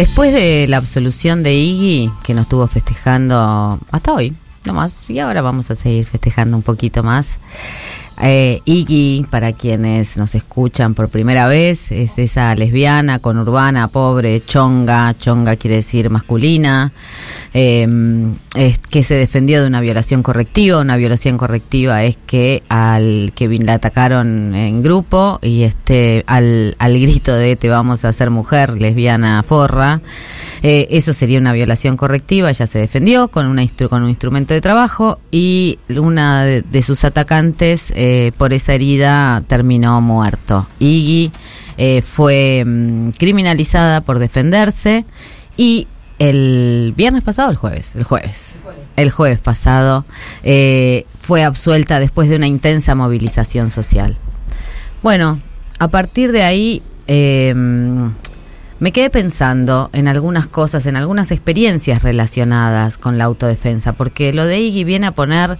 Después de la absolución de Iggy, que nos estuvo festejando hasta hoy, nomás, y ahora vamos a seguir festejando un poquito más. Eh, Iggy, para quienes nos escuchan por primera vez, es esa lesbiana con urbana, pobre, chonga, chonga quiere decir masculina, eh, es que se defendió de una violación correctiva. Una violación correctiva es que al que la atacaron en grupo y este al, al grito de te vamos a hacer mujer, lesbiana, forra, eh, eso sería una violación correctiva. Ella se defendió con, una con un instrumento de trabajo y una de, sus atacantes por esa herida terminó muerto. Iggy eh, fue mm, criminalizada por defenderse y el viernes pasado, el jueves, el jueves, el jueves pasado, eh, fue absuelta después de una intensa movilización social. Bueno, a partir de ahí eh, me quedé pensando en algunas cosas, en algunas experiencias relacionadas con la autodefensa, porque lo de Iggy viene a poner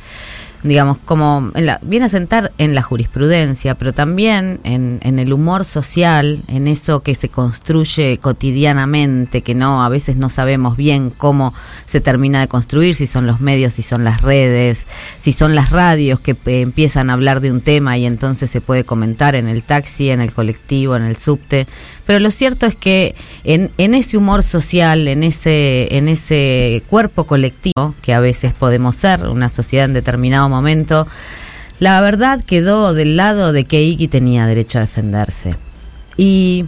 digamos, como en la, viene a sentar en la jurisprudencia, pero también en, el humor social, en eso que se construye cotidianamente, que no, a veces no sabemos bien cómo se termina de construir, si son los medios, si son las redes, si son las radios que eh, empiezan a hablar de un tema y entonces se puede comentar en el taxi, en el colectivo, en el subte. Pero lo cierto es que en, en ese humor social, en ese, en ese cuerpo colectivo, que a veces podemos ser, una sociedad en determinado momento, la verdad quedó del lado de que Iki tenía derecho a defenderse. Y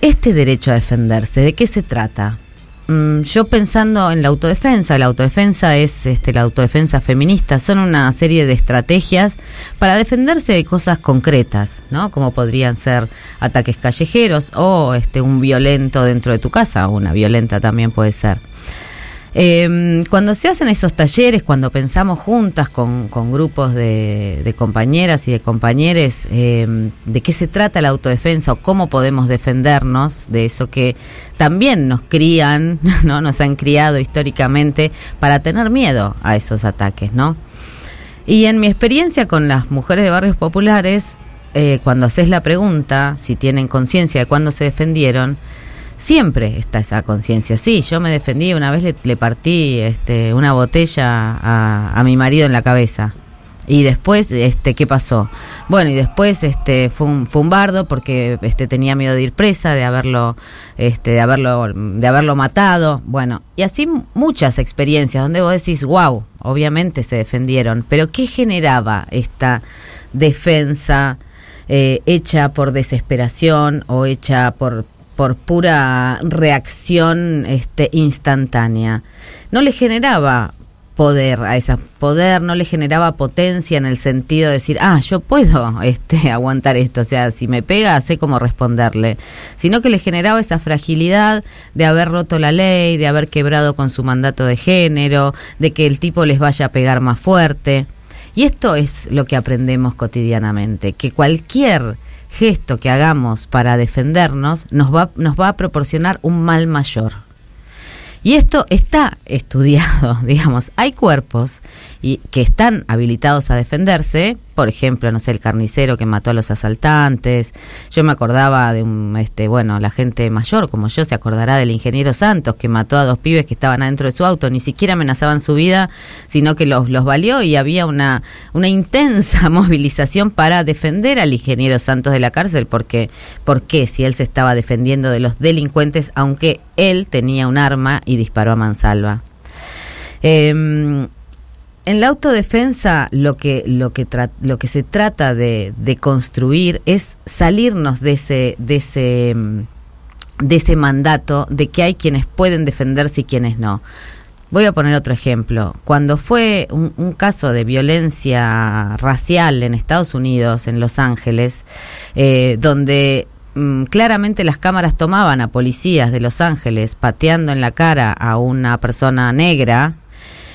este derecho a defenderse, ¿de qué se trata? Mm, yo pensando en la autodefensa, la autodefensa es este, la autodefensa feminista, son una serie de estrategias para defenderse de cosas concretas, ¿no? Como podrían ser ataques callejeros o este, un violento dentro de tu casa, una violenta también puede ser. Eh, cuando se hacen esos talleres, cuando pensamos juntas con, con grupos de, compañeras y de compañeros eh, de qué se trata la autodefensa o cómo podemos defendernos de eso que también nos crían, no, nos han criado históricamente para tener miedo a esos ataques, ¿no? Y en mi experiencia con las mujeres de barrios populares, eh, cuando haces la pregunta si tienen conciencia de cuándo se defendieron, siempre está esa conciencia. Sí, yo me defendí, una vez le, partí este, una botella a, mi marido en la cabeza. Y después, este, ¿qué pasó? Bueno, y después este, fue, un, fue un bardo porque este, tenía miedo de ir presa, de haberlo, este, de haberlo, de haberlo matado. Bueno, y así muchas experiencias donde vos decís, wow, obviamente se defendieron, pero ¿qué generaba esta defensa eh, hecha por desesperación o hecha por, por pura reacción este, instantánea. No le generaba poder a esa poder, no le generaba potencia en el sentido de decir, ah, yo puedo este, aguantar esto, o sea, si me pega, sé cómo responderle, sino que le generaba esa fragilidad de haber roto la ley, de haber quebrado con su mandato de género, de que el tipo les vaya a pegar más fuerte. Y esto es lo que aprendemos cotidianamente, que cualquier gesto que hagamos para defendernos nos va, nos va a proporcionar un mal mayor. Y esto está estudiado, digamos, hay cuerpos y que están habilitados a defenderse, por ejemplo, no sé, el carnicero que mató a los asaltantes. Yo me acordaba de un este bueno, la gente mayor como yo se acordará del ingeniero Santos que mató a dos pibes que estaban adentro de su auto, ni siquiera amenazaban su vida, sino que los los valió y había una una intensa movilización para defender al ingeniero Santos de la cárcel porque ¿por qué si él se estaba defendiendo de los delincuentes aunque él tenía un arma y disparó a mansalva? Eh, en la autodefensa lo que lo que lo que se trata de, de, construir es salirnos de ese de ese de ese mandato de que hay quienes pueden defenderse y quienes no. Voy a poner otro ejemplo. Cuando fue un, un caso de violencia racial en Estados Unidos, en Los Ángeles, eh, donde mm, claramente las cámaras tomaban a policías de Los Ángeles pateando en la cara a una persona negra,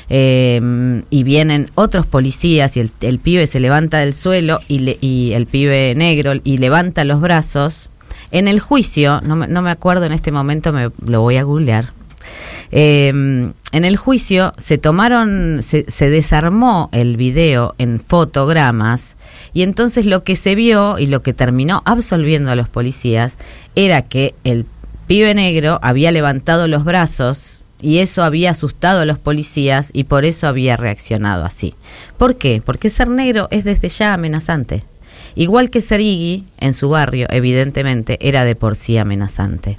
eh, y vienen otros policías y el, pibe se levanta del suelo y, le, y el pibe negro y levanta los brazos. En el juicio, no me, no me acuerdo en este momento, me lo voy a googlear. Eh, en el juicio se tomaron, se, se, desarmó el video en fotogramas y entonces lo que se vio y lo que terminó absolviendo a los policías era que el pibe negro había levantado los brazos y eso había asustado a los policías y por eso había reaccionado así. ¿Por qué? Porque ser negro es desde ya amenazante. Igual que ser Iggy en su barrio, evidentemente, era de por sí amenazante.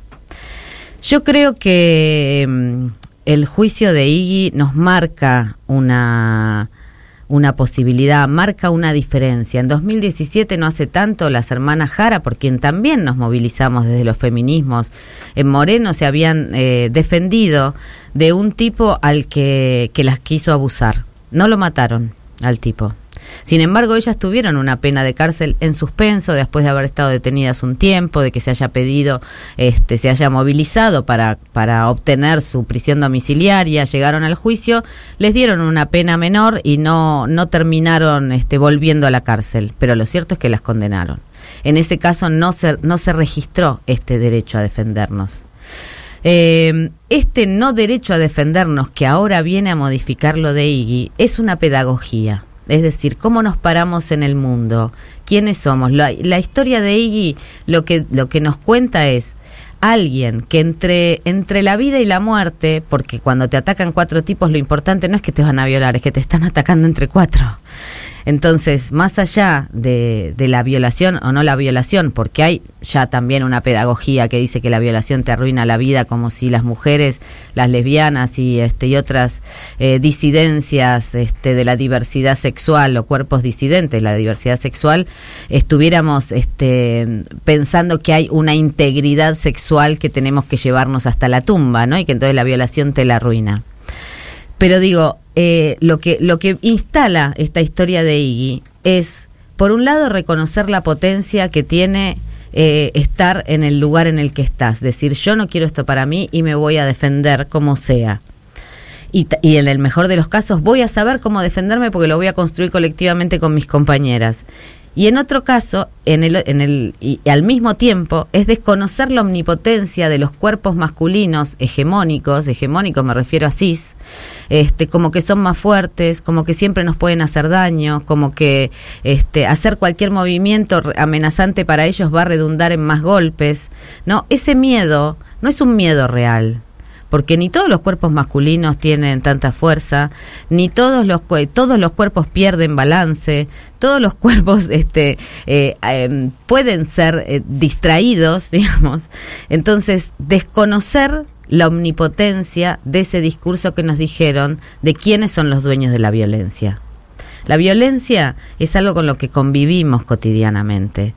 Yo creo que mm, el juicio de Iggy nos marca una una posibilidad, marca una diferencia. En 2017, no hace tanto, las hermanas Jara, por quien también nos movilizamos desde los feminismos, en Moreno se habían eh, defendido de un tipo al que, que las quiso abusar. No lo mataron al tipo. Sin embargo, ellas tuvieron una pena de cárcel en suspenso después de haber estado detenidas un tiempo, de que se haya pedido, este, se haya movilizado para, para obtener su prisión domiciliaria, llegaron al juicio, les dieron una pena menor y no, no terminaron este, volviendo a la cárcel. Pero lo cierto es que las condenaron. En ese caso no se, no se registró este derecho a defendernos. Eh, este no derecho a defendernos que ahora viene a modificar lo de Iggy es una pedagogía. Es decir, cómo nos paramos en el mundo, quiénes somos. La, historia de Iggy lo que, lo que nos cuenta es alguien que entre, entre la vida y la muerte, porque cuando te atacan cuatro tipos lo importante no es que te van a violar, es que te están atacando entre cuatro. Entonces, más allá de, de, la violación o no la violación, porque hay ya también una pedagogía que dice que la violación te arruina la vida, como si las mujeres, las lesbianas y, este, y otras eh, disidencias este, de la diversidad sexual o cuerpos disidentes, la diversidad sexual, estuviéramos este, pensando que hay una integridad sexual que tenemos que llevarnos hasta la tumba, ¿no? Y que entonces la violación te la arruina. Pero digo, eh, lo, que, lo que instala esta historia de Iggy es, por un lado, reconocer la potencia que tiene eh, estar en el lugar en el que estás. Decir, yo no quiero esto para mí y me voy a defender como sea. Y, y, en el mejor de los casos voy a saber cómo defenderme porque lo voy a construir colectivamente con mis compañeras. Y en otro caso, en el, en el, y al mismo tiempo, es desconocer la omnipotencia de los cuerpos masculinos hegemónicos, hegemónicos me refiero a cis, este, como que son más fuertes, como que siempre nos pueden hacer daño, como que este, hacer cualquier movimiento amenazante para ellos va a redundar en más golpes. No, ese miedo no es un miedo real, porque ni todos los cuerpos masculinos tienen tanta fuerza, ni todos los todos los cuerpos pierden balance, todos los cuerpos este eh, eh, pueden ser eh, distraídos, digamos. Entonces, desconocer la omnipotencia de ese discurso que nos dijeron de quiénes son los dueños de la violencia. La violencia es algo con lo que convivimos cotidianamente.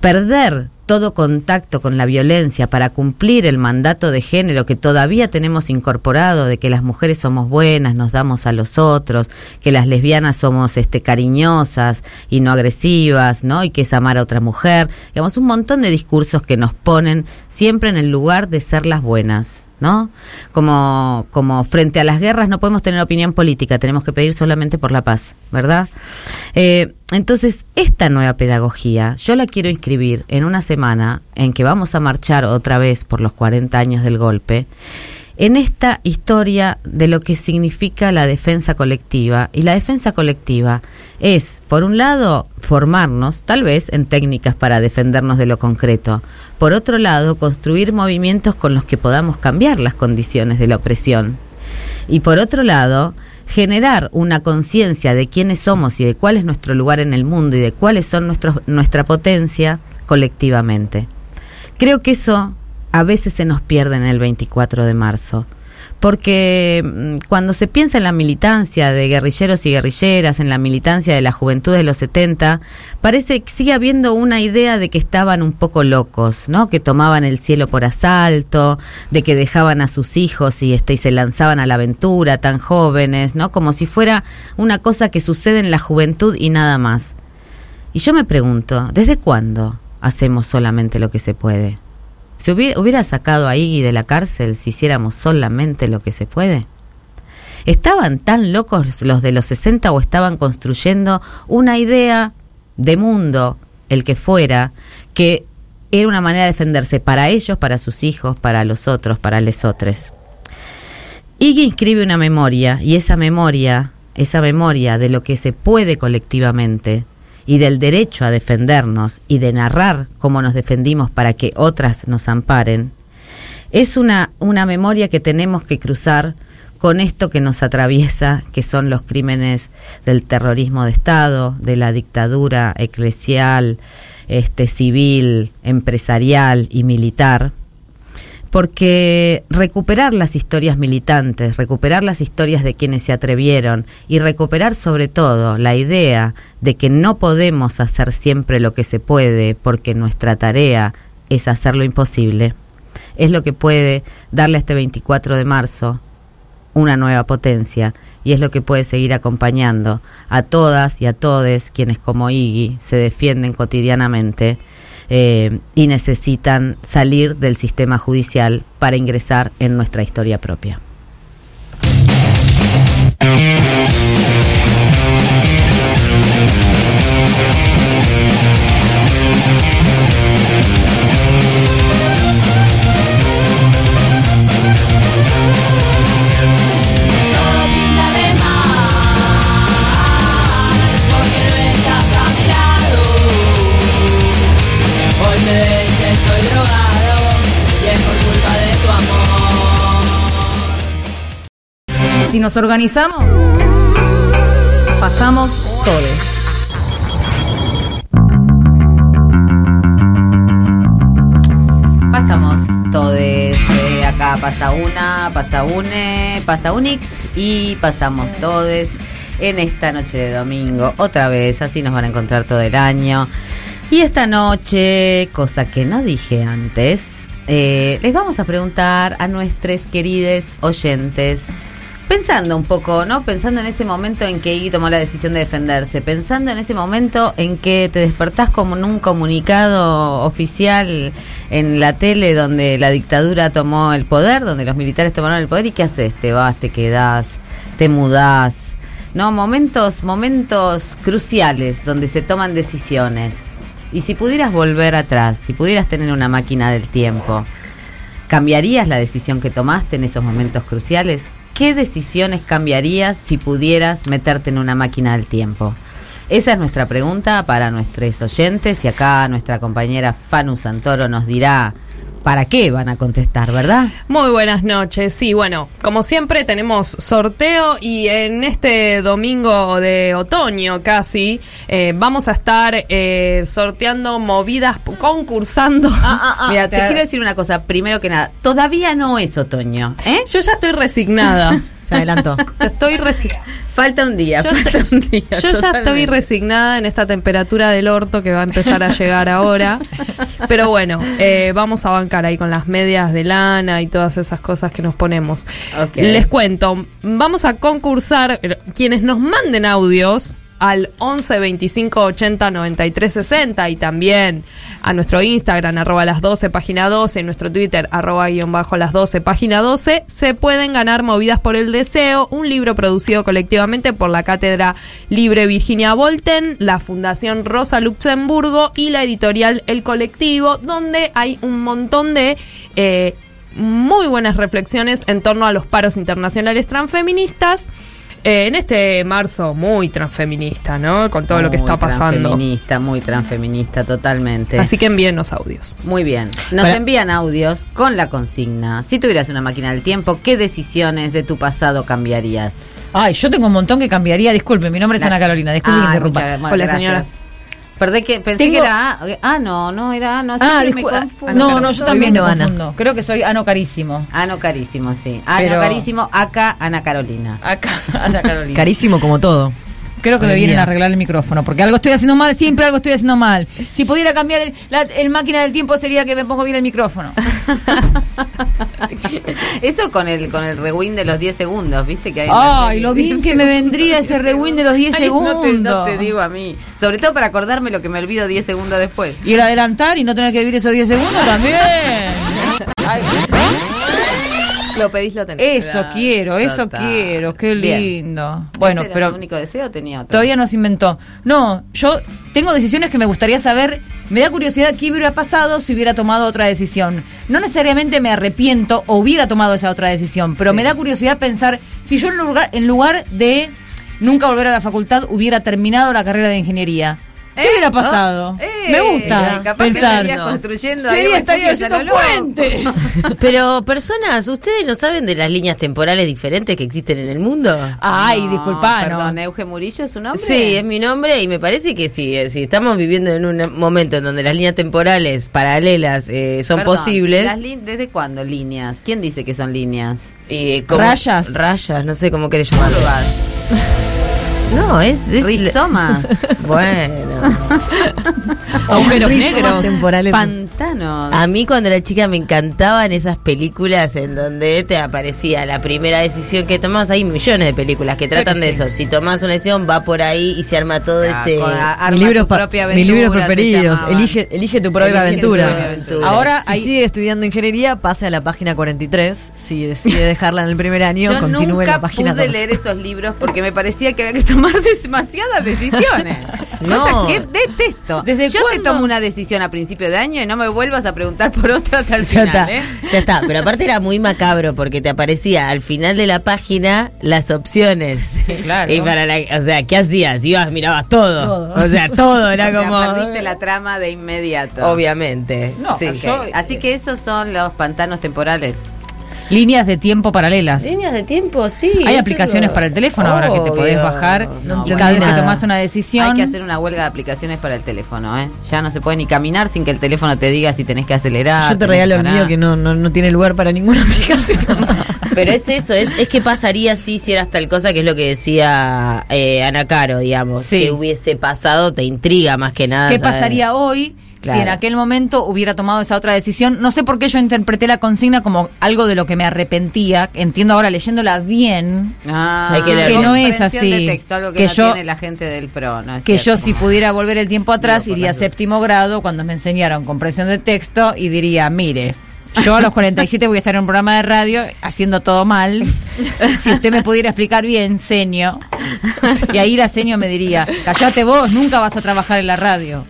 Perder todo contacto con la violencia para cumplir el mandato de género que todavía tenemos incorporado de que las mujeres somos buenas, nos damos a los otros, que las lesbianas somos este cariñosas y no agresivas, ¿no? Y que es amar a otra mujer, digamos un montón de discursos que nos ponen siempre en el lugar de ser las buenas. ¿no? Como, como frente a las guerras no podemos tener opinión política, tenemos que pedir solamente por la paz, ¿verdad? Eh, entonces, esta nueva pedagogía yo la quiero inscribir en una semana en que vamos a marchar otra vez por los 40 años del golpe en esta historia de lo que significa la defensa colectiva. Y la defensa colectiva es, por un lado, formarnos, tal vez en técnicas para defendernos de lo concreto. Por otro lado, construir movimientos con los que podamos cambiar las condiciones de la opresión. Y por otro lado, generar una conciencia de quiénes somos y de cuál es nuestro lugar en el mundo y de cuáles son nuestra potencia colectivamente. Creo que eso a veces se nos pierde en el 24 de marzo. Porque mm, cuando se piensa en la militancia de guerrilleros y guerrilleras, en la militancia de la juventud de los 70, parece que sigue habiendo una idea de que estaban un poco locos, ¿no? Que tomaban el cielo por asalto, de que dejaban a sus hijos y, este, y se lanzaban a la aventura tan jóvenes, ¿no? Como si fuera una cosa que sucede en la juventud y nada más. Y yo me pregunto, ¿desde cuándo hacemos solamente lo que se puede? ¿Se hubiera, sacado a Iggy de la cárcel si hiciéramos solamente lo que se puede? ¿Estaban tan locos los de los 60 o estaban construyendo una idea de mundo, el que fuera, que era una manera de defenderse para ellos, para sus hijos, para los otros, para lesotres? Iggy inscribe una memoria y esa memoria, esa memoria de lo que se puede colectivamente, y del derecho a defendernos y de narrar cómo nos defendimos para que otras nos amparen, Es una, una memoria que tenemos que cruzar con esto que nos atraviesa, que son los crímenes del terrorismo de Estado, de la dictadura eclesial, este, civil, empresarial y militar, porque recuperar las historias militantes, recuperar las historias de quienes se atrevieron y recuperar sobre todo la idea de que no podemos hacer siempre lo que se puede porque nuestra tarea es hacer lo imposible, es lo que puede darle a este 24 de marzo una nueva potencia y es lo que puede seguir acompañando a todas y a todos quienes como Iggy se defienden cotidianamente eh, y necesitan salir del sistema judicial para ingresar en nuestra historia propia. Si nos organizamos, pasamos todos. Pasamos todos. Eh, acá pasa una, pasa une, pasa unix y pasamos todos en esta noche de domingo. Otra vez, así nos van a encontrar todo el año. Y esta noche, cosa que no dije antes, eh, les vamos a preguntar a nuestros queridos oyentes pensando un poco, ¿no? Pensando en ese momento en que Iggy tomó la decisión de defenderse, pensando en ese momento en que te despertás como en un comunicado oficial en la tele donde la dictadura tomó el poder, donde los militares tomaron el poder y qué haces, te vas, te quedás, te mudás, ¿no? Momentos, momentos cruciales donde se toman decisiones. Y si pudieras volver atrás, si pudieras tener una máquina del tiempo, ¿cambiarías la decisión que tomaste en esos momentos cruciales? ¿Qué decisiones cambiarías si pudieras meterte en una máquina del tiempo? Esa es nuestra pregunta para nuestros oyentes y acá nuestra compañera Fanu Santoro nos dirá para qué van a contestar, ¿verdad? Muy buenas noches. Sí, bueno, como siempre tenemos sorteo y en este domingo de otoño casi eh, vamos a estar eh, sorteando movidas, concursando. Ah, ah, ah. Mira, te quiero decir una cosa, primero que nada, todavía no es otoño, ¿eh? Yo ya estoy resignada. Se adelantó. Estoy resignada. Falta un día, yo, falta un día. Yo ya estoy resignada en esta temperatura del orto que va a empezar a llegar ahora. Pero bueno, eh, vamos a bancar ahí con las medias de lana y todas esas cosas que nos ponemos. Les cuento, vamos a concursar, quienes nos manden audios al 11 25 80 93 60 y también a nuestro Instagram, arroba las 12, página 12, en nuestro Twitter, arroba guion bajo las 12, página 12, se pueden ganar Movidas por el Deseo, un libro producido colectivamente por la Cátedra Libre Virginia Volten, la Fundación Rosa Luxemburgo y la editorial El Colectivo, donde hay un montón de... Eh, muy buenas reflexiones en torno a los paros internacionales transfeministas eh, en este marzo muy transfeminista, ¿no? Con todo lo que está pasando. Transfeminista, muy transfeminista, totalmente. Así que envíenos audios. Muy bien. Nos envían audios con la consigna. Si tuvieras una máquina del tiempo, ¿qué decisiones de tu pasado cambiarías? Ay, yo tengo un montón que cambiaría. Disculpe, mi nombre es Ana Carolina. Disculpe que interrumpa. Hola, señora. Perdé que pensé que era Ah, no, no era Ano. Ah, me confundo. No, no, yo también me confundo. Creo que soy Ano Carísimo. Ano Carísimo, sí. Ano Carísimo, acá Ana Carolina. Acá Ana Carolina. Carísimo como todo. Creo que me vienen a arreglar el micrófono, porque algo estoy haciendo mal, siempre algo estoy haciendo mal. Si pudiera cambiar el, la, el máquina del tiempo sería que me pongo bien el micrófono. Eso con el con el rewind de los 10 segundos, ¿viste? Que hay Ay, lo bien que me vendría ese rewind de los 10 segundos. No te, digo a mí. Sobre todo para acordarme lo que me olvido 10 segundos después. Y el adelantar y no tener que vivir esos 10 segundos también. Lo pedís, lo tenés. Eso quiero, eso quiero, qué lindo. Bueno, pero. el único deseo tenía otro. Todavía no se inventó. No, yo tengo decisiones que me gustaría saber. Me da curiosidad qué hubiera pasado si hubiera tomado otra decisión. No necesariamente me arrepiento o hubiera tomado esa otra decisión, pero me da curiosidad pensar si yo en lugar, en lugar de nunca volver a la facultad hubiera terminado la carrera de ingeniería ¿Qué hubiera pasado? Eh, Me gusta capaz pensar. que construyendo Sí, un estaría haciendo puente. Pero personas, ¿ustedes no saben de las líneas temporales diferentes que existen en el mundo? Ay, No, disculpa, Perdón, no. Euge Murillo es un hombre. Sí, es mi nombre y me parece que sí, eh, si estamos viviendo en un momento en donde las líneas temporales paralelas eh, son Perdón, posibles. las ¿Desde cuándo líneas? ¿Quién dice que son líneas? como- Rayas. Rayas, no sé cómo querés llamarlo. No, es... es Rizomas. bueno. Agujeros negros. temporales. Pantanos. A mí cuando era chica me encantaban esas películas en donde te aparecía la primera decisión que tomás. Hay millones de películas que tratan de sí. eso. Si tomás una decisión va por ahí y se arma todo ese... arma Mis libros, tu propia mis aventura, libros se preferidos. Elige, elige tu propia Elige tu aventura. propia aventura. Ahora Si hay- sigue estudiando ingeniería, pase a la página 43. Si decide dejarla en el primer año, Yo continúe en nunca la página pude 2. leer esos libros porque me parecía que había que tomar demasiadas decisiones. No. Cosa que detesto. ¿Desde Yo te tomo una decisión a principio de año y no me vuelvas a preguntar por otra hasta el Ya final, está, ¿eh? ya está. Pero aparte era muy macabro porque te aparecía al final de la página las opciones. claro. Y para la, o sea, ¿qué hacías? Ibas, mirabas todo. O sea, todo era O sea, como. perdiste la trama de inmediato. Obviamente. No, sí. Ok, Yo- Así que esos son los pantanos temporales. Líneas de tiempo paralelas. Líneas de tiempo, sí. Hay aplicaciones lo- para el teléfono ahora que te podés bajar No, y cada vez que tomás una decisión. Hay que hacer una huelga de aplicaciones para el teléfono, ¿eh? Ya no se puede ni caminar sin que el teléfono te diga si tenés que acelerar. Yo te regalo el mío que no, no, no tiene lugar para ninguna aplicación. Pero es eso, es, es que pasaría si hicieras tal cosa, que es lo que decía eh, Ana Caro, digamos. Sí. Que hubiese pasado, te intriga más que nada. ¿Qué pasaría hoy Claro. si en aquel momento hubiera tomado esa otra decisión? No sé por qué yo interpreté la consigna como algo de lo que me arrepentía. Entiendo ahora leyéndola bien. Ah, que no es así. de texto, algo que, Que no yo- tiene la gente del PRO, ¿no? es Que yo si pudiera volver el tiempo atrás iría a séptimo grado cuando me enseñaron comprensión de texto y diría, mire, yo a los 47 voy a estar en un programa de radio haciendo todo mal. Si usted me pudiera explicar bien, seño. Y ahí la seño me diría, callate vos, nunca vas a trabajar en la radio.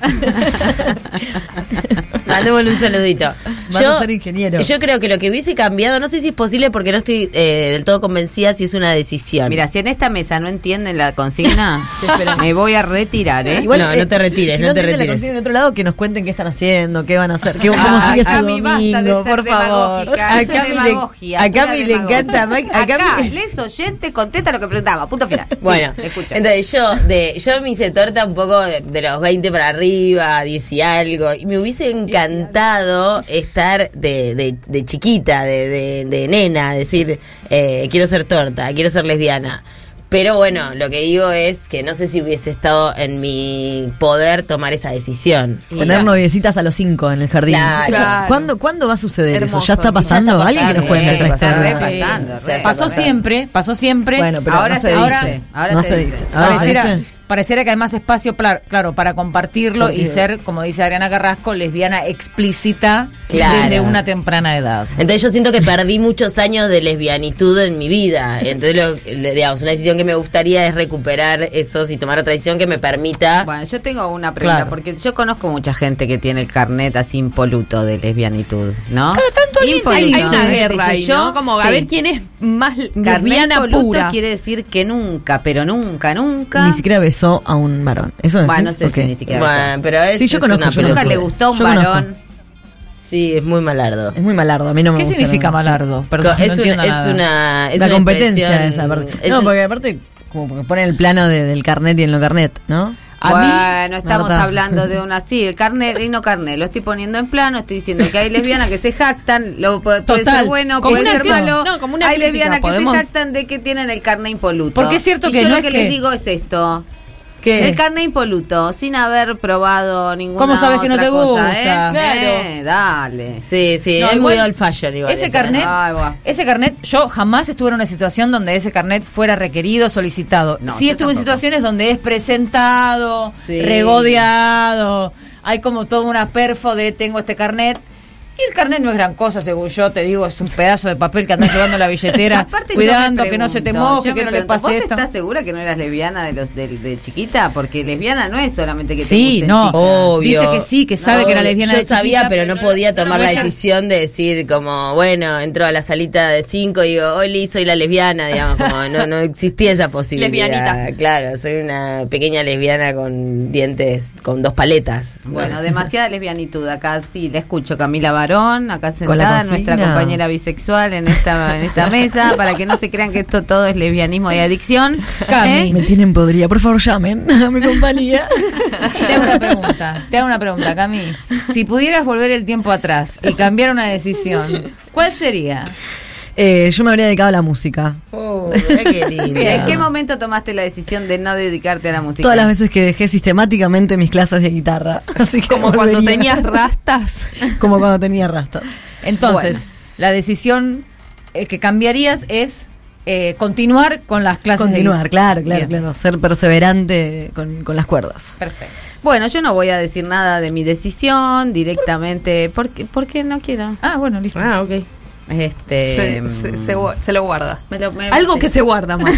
Mandémosle un saludito. Vas a ser ingeniero. Yo creo que lo que hubiese cambiado, no sé si es posible porque no estoy eh, del todo convencida si es una decisión. Mira, si en esta mesa no entienden la consigna, me voy a retirar, ¿eh? No, no te retires, si no te entienden la retires. consigna en otro lado, que nos cuenten qué están haciendo, qué van a hacer, qué, cómo Ah, sigue su domingo, basta de ser por favor. demagógica, A Cami le- a Cami encanta, Mike, a Acá, Cami- les oyente, contesta lo que preguntaba, punto final. Sí, Bueno, escucha. entonces yo de yo me hice torta un poco de, de los 20 para arriba, 10 y algo, y me hubiese encantado estar de, de, de chiquita, de, de, de nena, decir, eh, quiero ser torta, quiero ser lesbiana. Pero bueno, lo que digo es que no sé si hubiese estado en mi poder tomar esa decisión. Tener noviecitas a los cinco en el jardín. Claro. Claro. ¿Cuándo, ¿Cuándo va a suceder Hermoso. eso? ¿Ya está Sí, ya pasando? ¿Alguien que nos re Sí. pasando, Sí. re Pasó siempre, pasó siempre. Bueno, pero ahora no se, se dice. ahora no se se dice. dice. Ahora Ahora se dice. Pareciera que hay más espacio, claro, para compartirlo y ser, como dice Adriana Carrasco, lesbiana explícita Claro. desde una temprana edad. Entonces yo siento que perdí muchos años de lesbianitud en mi vida. Entonces, lo- digamos, una decisión que me gustaría es recuperar eso y tomar otra decisión que me permita... Bueno, yo tengo una pregunta, Claro. porque yo conozco mucha gente que tiene el carnet así impoluto de lesbianitud, ¿no? Cada tanto Impoluto. hay una guerra ahí, yo, ¿no? Como a sí. ver quién es más lesbiana pura. quiere decir que nunca, pero nunca, nunca. Ni siquiera besó a un varón. ¿Eso decís? Bueno, no sé Ok. si ni siquiera besó. Bueno, pero es, Sí, yo es conozco, una yo Nunca le gustó a un Yo conozco. varón. Sí, es muy malardo. Es muy malardo, a mí no me ¿Qué gusta significa nada. malardo? Perdón, es, no una, entiendo es nada. una es la una competencia esa aparte. es no, un- porque aparte, como porque pone el plano de- del carnet y en lo carnet, ¿no? A mí- bueno, estamos Marta. hablando de una sí, el carnet y no carnet, lo estoy poniendo en plano, estoy diciendo que hay lesbianas que se jactan, lo puede, puede Total, ser bueno, como puede una ser acción. malo. No, como una hay lesbianas que podemos- se jactan de que tienen el carnet impoluto. Porque es cierto Y que yo no lo es que, que- les digo es esto. ¿Qué? El carnet impoluto, sin haber probado ninguna ¿Cómo sabes que no te cosa, gusta? ¿eh? Claro. Eh, dale. Sí, sí, No, es muy old fashion igual. Ese carnet, ese carnet, yo jamás estuve en una situación donde ese carnet fuera requerido, solicitado. No, sí estuve en situaciones donde es presentado, Sí. regodeado, hay como toda una perfo de tengo este carnet. Y el carnet no es gran cosa, según yo te digo, es un pedazo de papel que andas llevando la billetera, cuidando que no se te moje, que no le pregunto, pase ¿Vos esto. estás segura que no eras lesbiana de los de, de chiquita? Porque lesbiana no es solamente que te Sí, gusten no. Obvio. Dice que sí, que sabe que era lesbiana Yo de sabía, chiquita, pero no podía tomar no la decisión de decir como, bueno, entro a la salita de cinco y digo, Oli, soy la lesbiana, digamos, como no, no existía esa posibilidad. Lesbianita. Claro, soy una pequeña lesbiana con dientes, con dos paletas. Bueno, demasiada lesbianitud. Acá sí, le escucho Camila Barón, acá Con la sentada, nuestra compañera bisexual en esta, en esta mesa, para que no se crean que esto todo es lesbianismo y adicción. Cami. ¿Eh? Me tienen podrida, por favor llamen a mi compañía. Te hago una pregunta, te hago una pregunta, Cami. Si pudieras volver el tiempo atrás y cambiar una decisión, ¿cuál sería? Eh, yo me habría dedicado a la música. Oh, mirá qué lindo. ¿En qué momento tomaste la decisión de no dedicarte a la música? Todas las veces que dejé sistemáticamente mis clases de guitarra. Así que Como cuando tenías rastas. Como cuando tenía rastas. Entonces, Bueno. la decisión eh, que cambiarías es eh, continuar con las clases de Continuar, claro, claro, Bien. claro. Ser perseverante con, con las cuerdas. Perfecto. Bueno, yo no voy a decir nada de mi decisión directamente, porque, porque no quiero. Ah, bueno, listo. Ah, ok. Este, Se, se- se se lo guarda. me lo- me- Algo que se guarda más.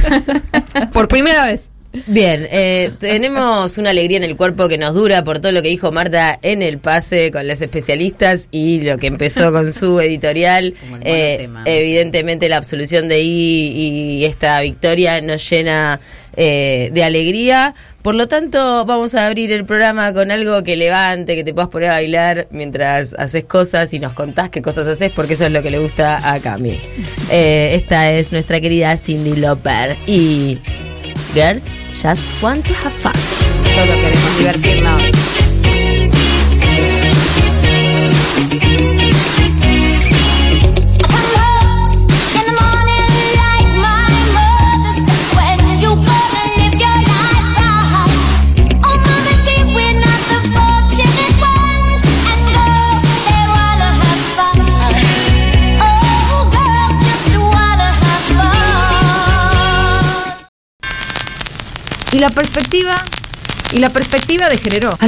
Por primera vez. Bien, eh, tenemos una alegría en el cuerpo que nos dura por todo lo que dijo Marta en el pase con los especialistas y lo que empezó con su editorial. Como el Eh, evidentemente la absolución de I y esta victoria nos llena eh, de alegría. Por lo tanto, vamos a abrir el programa con algo que levante, que te puedas poner a bailar mientras haces cosas y nos contás qué cosas haces, porque eso es lo que le gusta a Cami. Eh, esta es nuestra querida Cindy Lauper y Girls Just Want to Have Fun. Solo queremos divertirnos. Y la perspectiva, y la perspectiva de género.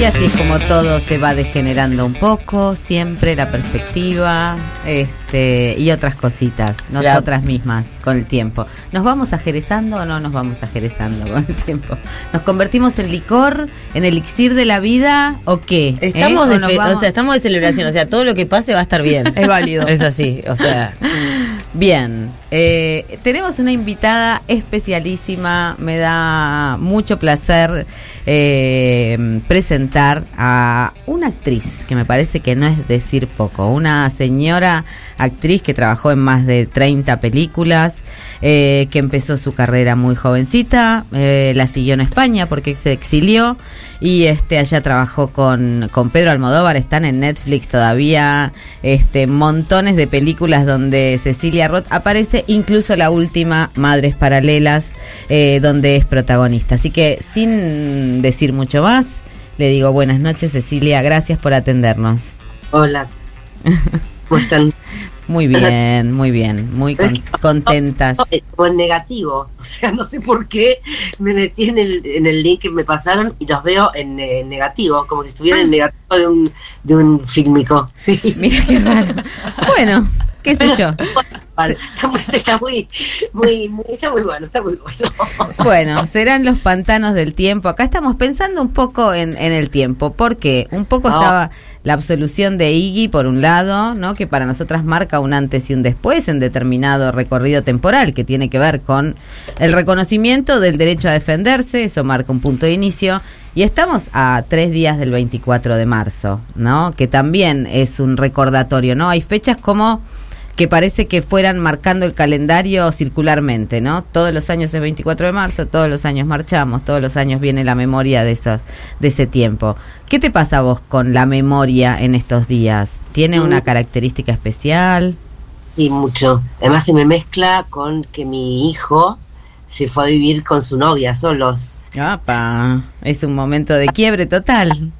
Y así es como todo se va degenerando un poco, siempre la perspectiva este, y otras cositas, nosotras mismas, con el tiempo. ¿Nos vamos ajerezando o no nos vamos ajerezando con el tiempo? ¿Nos convertimos en licor, en elixir de la vida o qué? ¿Eh? Estamos, ¿O de fe- o sea, estamos de celebración, o sea, todo lo que pase va a estar bien. Es válido. Es así, o sea. Bien, eh, tenemos una invitada especialísima, me da mucho placer eh, presentar a una actriz que me parece que no es decir poco, una señora actriz que trabajó en más de 30 películas, eh, que empezó su carrera muy jovencita, eh, la siguió en España porque se exilió y este allá trabajó con, con Pedro Almodóvar, están en Netflix todavía este montones de películas donde Cecilia Roth aparece, incluso la última Madres Paralelas, eh, donde es protagonista. Así que sin decir mucho más, le digo buenas noches Cecilia, gracias por atendernos. Hola. ¿Cómo están? Muy bien, muy bien, muy con- contentas. O en negativo. O sea, no sé por qué me metí en el, en el link que me pasaron y los veo en, negativo, como si estuviera en negativo de un, de un fílmico. Sí. Mira qué raro. Bueno, qué sé yo. Vale, Está muy, está muy, muy, muy- está muy bueno, está muy bueno. Bueno, serán los pantanos del tiempo. Acá estamos pensando un poco en, en el tiempo, porque un poco No. estaba la absolución de Iggy por un lado, ¿no? Que para nosotras marca un antes y un después en determinado recorrido temporal que tiene que ver con el reconocimiento del derecho a defenderse, eso marca un punto de inicio. Y estamos a tres días del 24 de marzo, ¿no? Que también es un recordatorio, ¿no? Hay fechas como que parece que fueran marcando el calendario circularmente, ¿no? Todos los años es 24 de marzo, todos los años marchamos, todos los años viene la memoria de esos de ese tiempo. ¿Qué te pasa a vos con la memoria en estos días? ¿Tiene una Mm. característica especial? Y mucho. Además se me mezcla con que mi hijo se fue a vivir con su novia solos. ¡Apa! Es un momento de quiebre total.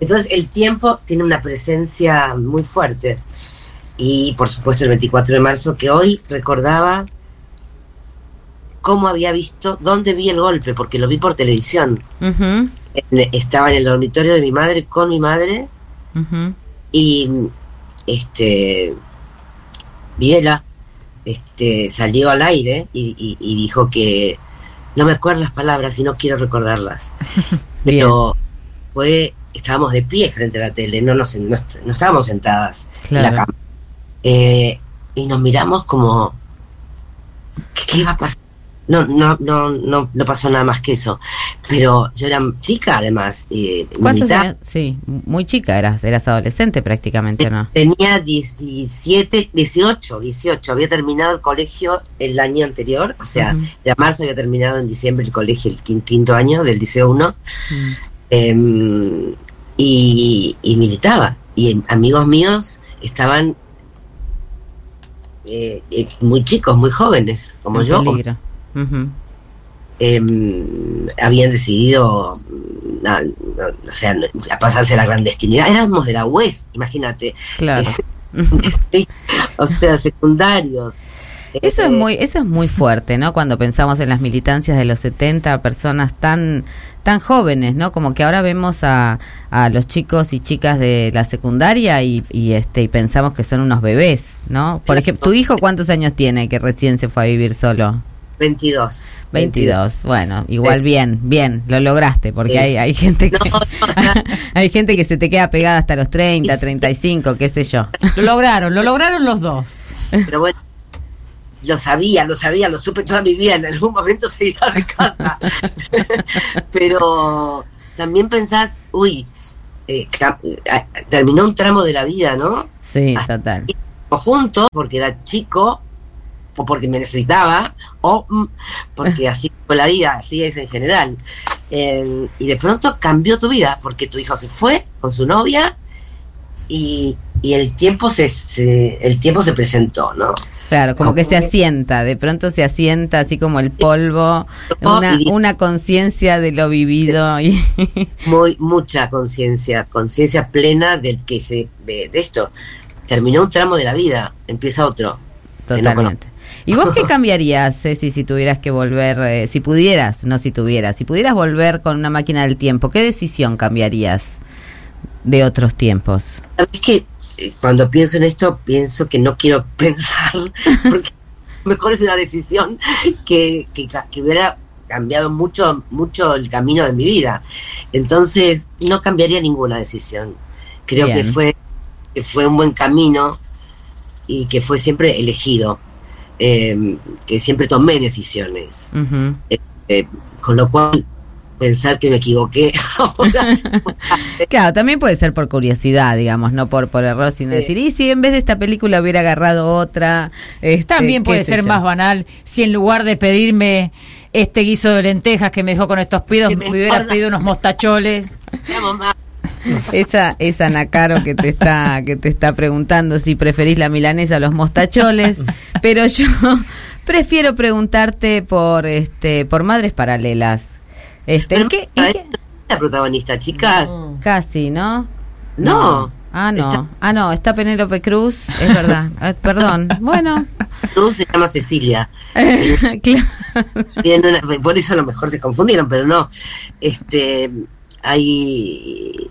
Entonces el tiempo tiene una presencia muy fuerte. Y por supuesto el 24 de marzo, que hoy recordaba cómo había visto, dónde vi el golpe, porque lo vi por televisión. Estaba en el dormitorio de mi madre con mi madre. Y este Viela este salió al aire y, y- y dijo que no me acuerdo las palabras y no quiero recordarlas pero fue estábamos de pie frente a la tele no nos no, no estábamos sentadas en la cama Eh, y nos miramos como ¿qué, qué va a pasar? No, no, no, no, no pasó nada más que eso. Pero yo era chica, además. eh. Sí, muy chica eras, eras adolescente prácticamente, ¿no? Tenía 17, 18, 18. Había terminado el colegio el año anterior, o sea, de marzo había terminado en diciembre el colegio, el quin- quinto año del Liceo 1. Mm. Em, y, y militaba. Y em, amigos míos estaban eh, eh, muy chicos, muy jóvenes, como En yo. peligro. Em, habían decidido mm, no, o sea, no- a pasarse a la clandestinidad. Éramos de la UES, imagínate. Claro. Sí, o sea, secundarios. Eso Eh, es muy, eso es muy fuerte, ¿no? Cuando pensamos en las militancias de los 70, personas tan, tan jóvenes, ¿no? Como que ahora vemos a, a los chicos y chicas de la secundaria y, y este y pensamos que son unos bebés, ¿no? Por Sí. ejemplo, ¿tu hijo cuántos años tiene que recién se fue a vivir solo? 22. 22. Bueno, igual Sí. bien, bien, lo lograste, porque Sí. hay, hay gente que No, no, o sea- hay gente que se te queda pegada hasta los 30, 35, qué sé yo. Lo lograron, lo lograron los dos. Pero bueno, lo sabía, lo sabía, lo supe toda mi vida. En algún momento se irá de casa. Pero también pensás, uy, eh, ah, terminó un tramo de la vida, ¿no? Sí, Hasta total. o juntos porque era chico o porque me necesitaba o mm, porque así fue la vida, así es en general. Eh, y de pronto cambió tu vida porque tu hijo se fue con su novia y, y el tiempo se, se- el tiempo se presentó, ¿no? Claro, como que se asienta, de pronto se asienta así como el polvo, Oh, una, conciencia de lo vivido. Y, Muy mucha conciencia, conciencia plena del que se de, de esto. Terminó un tramo de la vida, empieza otro. totalmente. ¿Y vos qué cambiarías, Ceci, si tuvieras que volver, eh, si pudieras, no si tuvieras, si pudieras volver con una máquina del tiempo, ¿qué decisión cambiarías de otros tiempos? Sabes que cuando pienso en esto, pienso que no quiero pensar, porque mejor es una decisión que, que, hubiera cambiado mucho, mucho el camino de mi vida. Entonces, no cambiaría ninguna decisión. Creo que fue, que fue un buen camino y que fue siempre elegido, eh, que siempre tomé decisiones. Ujú. Eh, con lo cual, pensar que me equivoqué ahora Claro, también puede ser por curiosidad, digamos, no por, por error, sino Sí. decir, y si en vez de esta película hubiera agarrado otra. Este, También puede ser yo. más banal si en lugar de pedirme este guiso de lentejas que me dejó con estos pidos, me me hubiera pedido unos mostacholes. Esa, esa Nacaro que te está, que te está preguntando si preferís la milanesa o los mostacholes, pero yo prefiero preguntarte por este, por madres paralelas. Este, ¿en qué, en qué? la protagonista, chicas. Casi, ¿no? No. Ah, no. Está- Ah, no, está Penélope Cruz, es verdad. Ah, perdón. Bueno. Cruz se llama Cecilia. claro. Por eso a lo mejor se confundieron, pero no. Este, hay.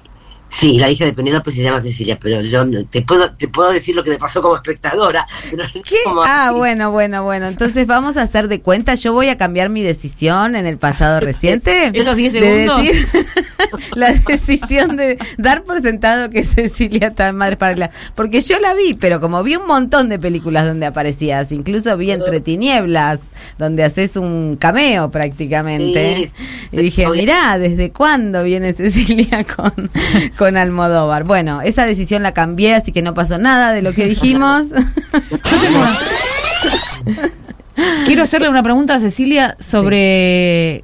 Sí, la hija de Penélope se llama Cecilia, pero yo no- te puedo te puedo decir lo que me pasó como espectadora. Pero ¿Qué? como Ah, bueno, bueno, bueno. Entonces vamos a hacer de cuenta. Yo voy a cambiar mi decisión en el pasado reciente. ¿Esos 10 de segundos? decir la decisión de dar por sentado que Cecilia está en Madre Paralela. Porque yo la vi, pero como vi un montón de películas donde aparecías, incluso vi Entre Tinieblas, donde haces un cameo prácticamente. Sí, sí. Y dije, mirá, ¿desde cuándo viene Cecilia con, con Almodóvar? Bueno, esa decisión la cambié, así que no pasó nada de lo que dijimos. Quiero hacerle una pregunta a Cecilia sobre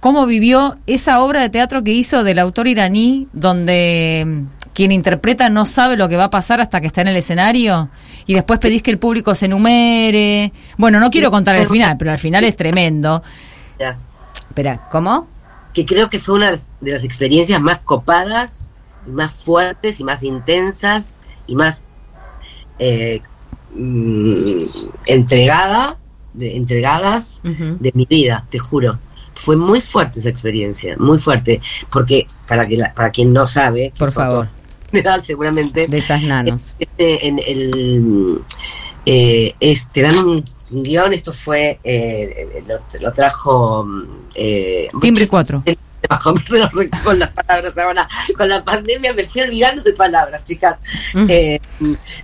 cómo vivió esa obra de teatro que hizo del autor iraní, donde mm, quien interpreta no sabe lo que va a pasar hasta que está en el escenario y después pedís que el público se enumere. Bueno, no quiero contar el final, pero al final es tremendo. Ya. Espera, ¿cómo? Que creo que fue una de las experiencias más copadas, y más fuertes, y más intensas, y más eh, mm, entregada de, entregadas de mi vida, te juro. Fue muy fuerte esa experiencia, muy fuerte, porque para que la- para quien no sabe, Por favor. general seguramente, De esas nanos. este, en el eh, es- te dan un guion, esto fue eh, lo, lo trajo eh, Timbre 4. más o menos con las palabras ahora, con la pandemia me fui olvidando de palabras, chicas. Mm. Eh,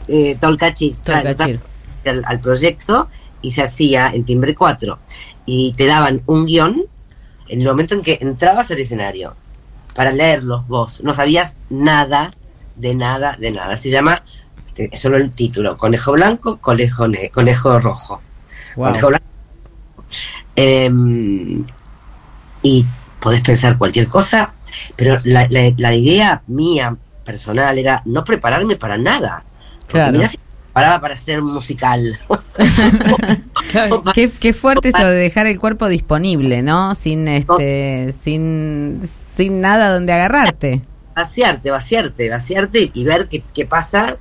eh, Tolcachir, tra- Tolcachir. al, al proyecto y se hacía en timbre 4 y te daban un guion en el momento en que entrabas al escenario para leerlo vos, no sabías nada de nada de nada. Se llama te- solo el título, Conejo Blanco, Conejo, ne- conejo Rojo. Wow. Conejo Blanco. Em, y podés pensar cualquier cosa, pero la, la- la idea mía personal era no prepararme para nada. Porque Claro. mirá si me preparaba para hacer un musical. Qué, qué fuerte eso de dejar el cuerpo disponible, ¿no? Sin este, sin, sin nada donde agarrarte. vaciarte, vaciarte, vaciarte y ver qué, qué pasa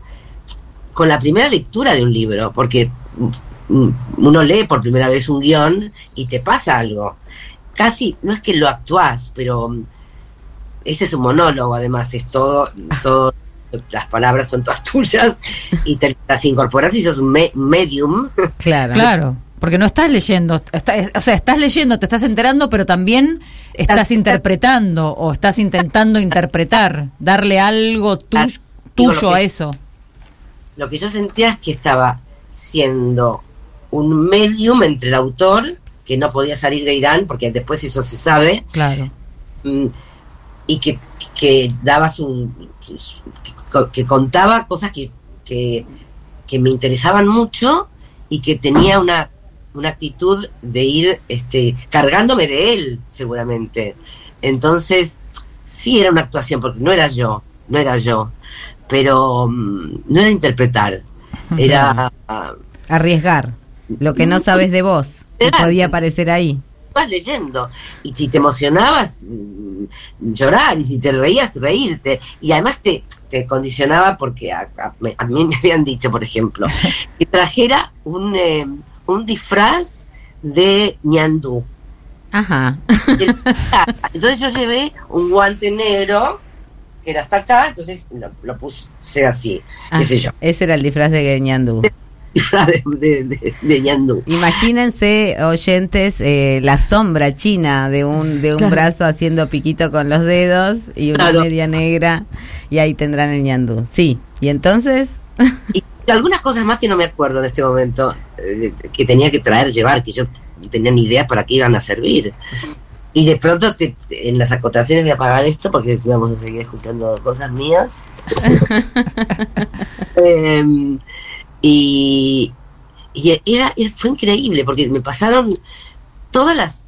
con la primera lectura de un libro, porque mm, uno lee por primera vez un guion y te pasa algo. Casi, no es que lo actuás, pero mm, ese es un monólogo, además, es todo, todo, las palabras son todas tuyas y te las incorporas y sos un me- medium. Claro. Claro, porque no estás leyendo, está- o sea, estás leyendo, te estás enterando, pero también estás Estás- interpretando o estás intentando interpretar, darle algo tu- Ah, tuyo que- a eso. Lo que yo sentía es que estaba siendo un medium entre el autor, que no podía salir de Irán, porque después eso se sabe, Claro. mm, y que, que daba su, que, que contaba cosas que, que, que me interesaban mucho y que tenía una, una actitud de ir este, cargándome de él, seguramente. Entonces, sí era una actuación, porque no era yo, no era yo, pero mm, no era interpretar, era... Arriesgar. Lo que no sabes de vos. Que podía aparecer ahí. vas leyendo. Y si te emocionabas, mm, llorar. Y si te reías, reírte. Y además te, te condicionaba porque a, a- a mí me habían dicho, por ejemplo, que trajera un, eh, un disfraz de ñandú. Ajá. Entonces yo llevé un guante negro que era hasta acá, entonces lo, lo puse así, Ah, qué sé yo, Ese era el disfraz de Ñandú. de, de, de- de ñandú. Imagínense, oyentes, eh, la sombra china de un, de un Claro. brazo haciendo piquito con los dedos y una Claro. media negra y ahí tendrán el ñandú. Sí, y entonces, Y algunas cosas más que no me acuerdo en este momento, eh, que tenía que traer, llevar, que yo no tenía ni idea para qué iban a servir. Y de pronto te- te- en las acotaciones voy a apagar esto porque vamos a seguir escuchando cosas mías. Em, y, y era, fue increíble porque me pasaron todas las,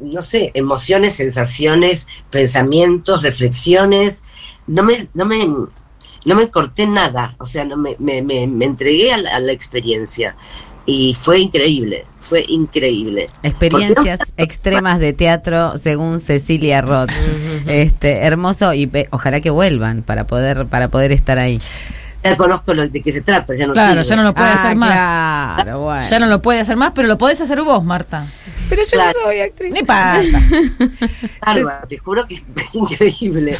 no sé, emociones, sensaciones, pensamientos, reflexiones. No me, no me, no me corté nada, o sea, no me, me, me, me entregué a la, a la experiencia y fue increíble, fue increíble. experiencias extremas de teatro según Cecilia Roth. Este, hermoso y ojalá que vuelvan para poder para poder estar ahí. Ya conozco lo de qué se trata, ya no Claro, sirve. ya no lo puede Ah, hacer más. Claro, bueno. Ya no lo puede hacer más, pero lo podés hacer vos, Marta. Pero yo Claro. no soy actriz. Ni pasa. Te juro que es increíble.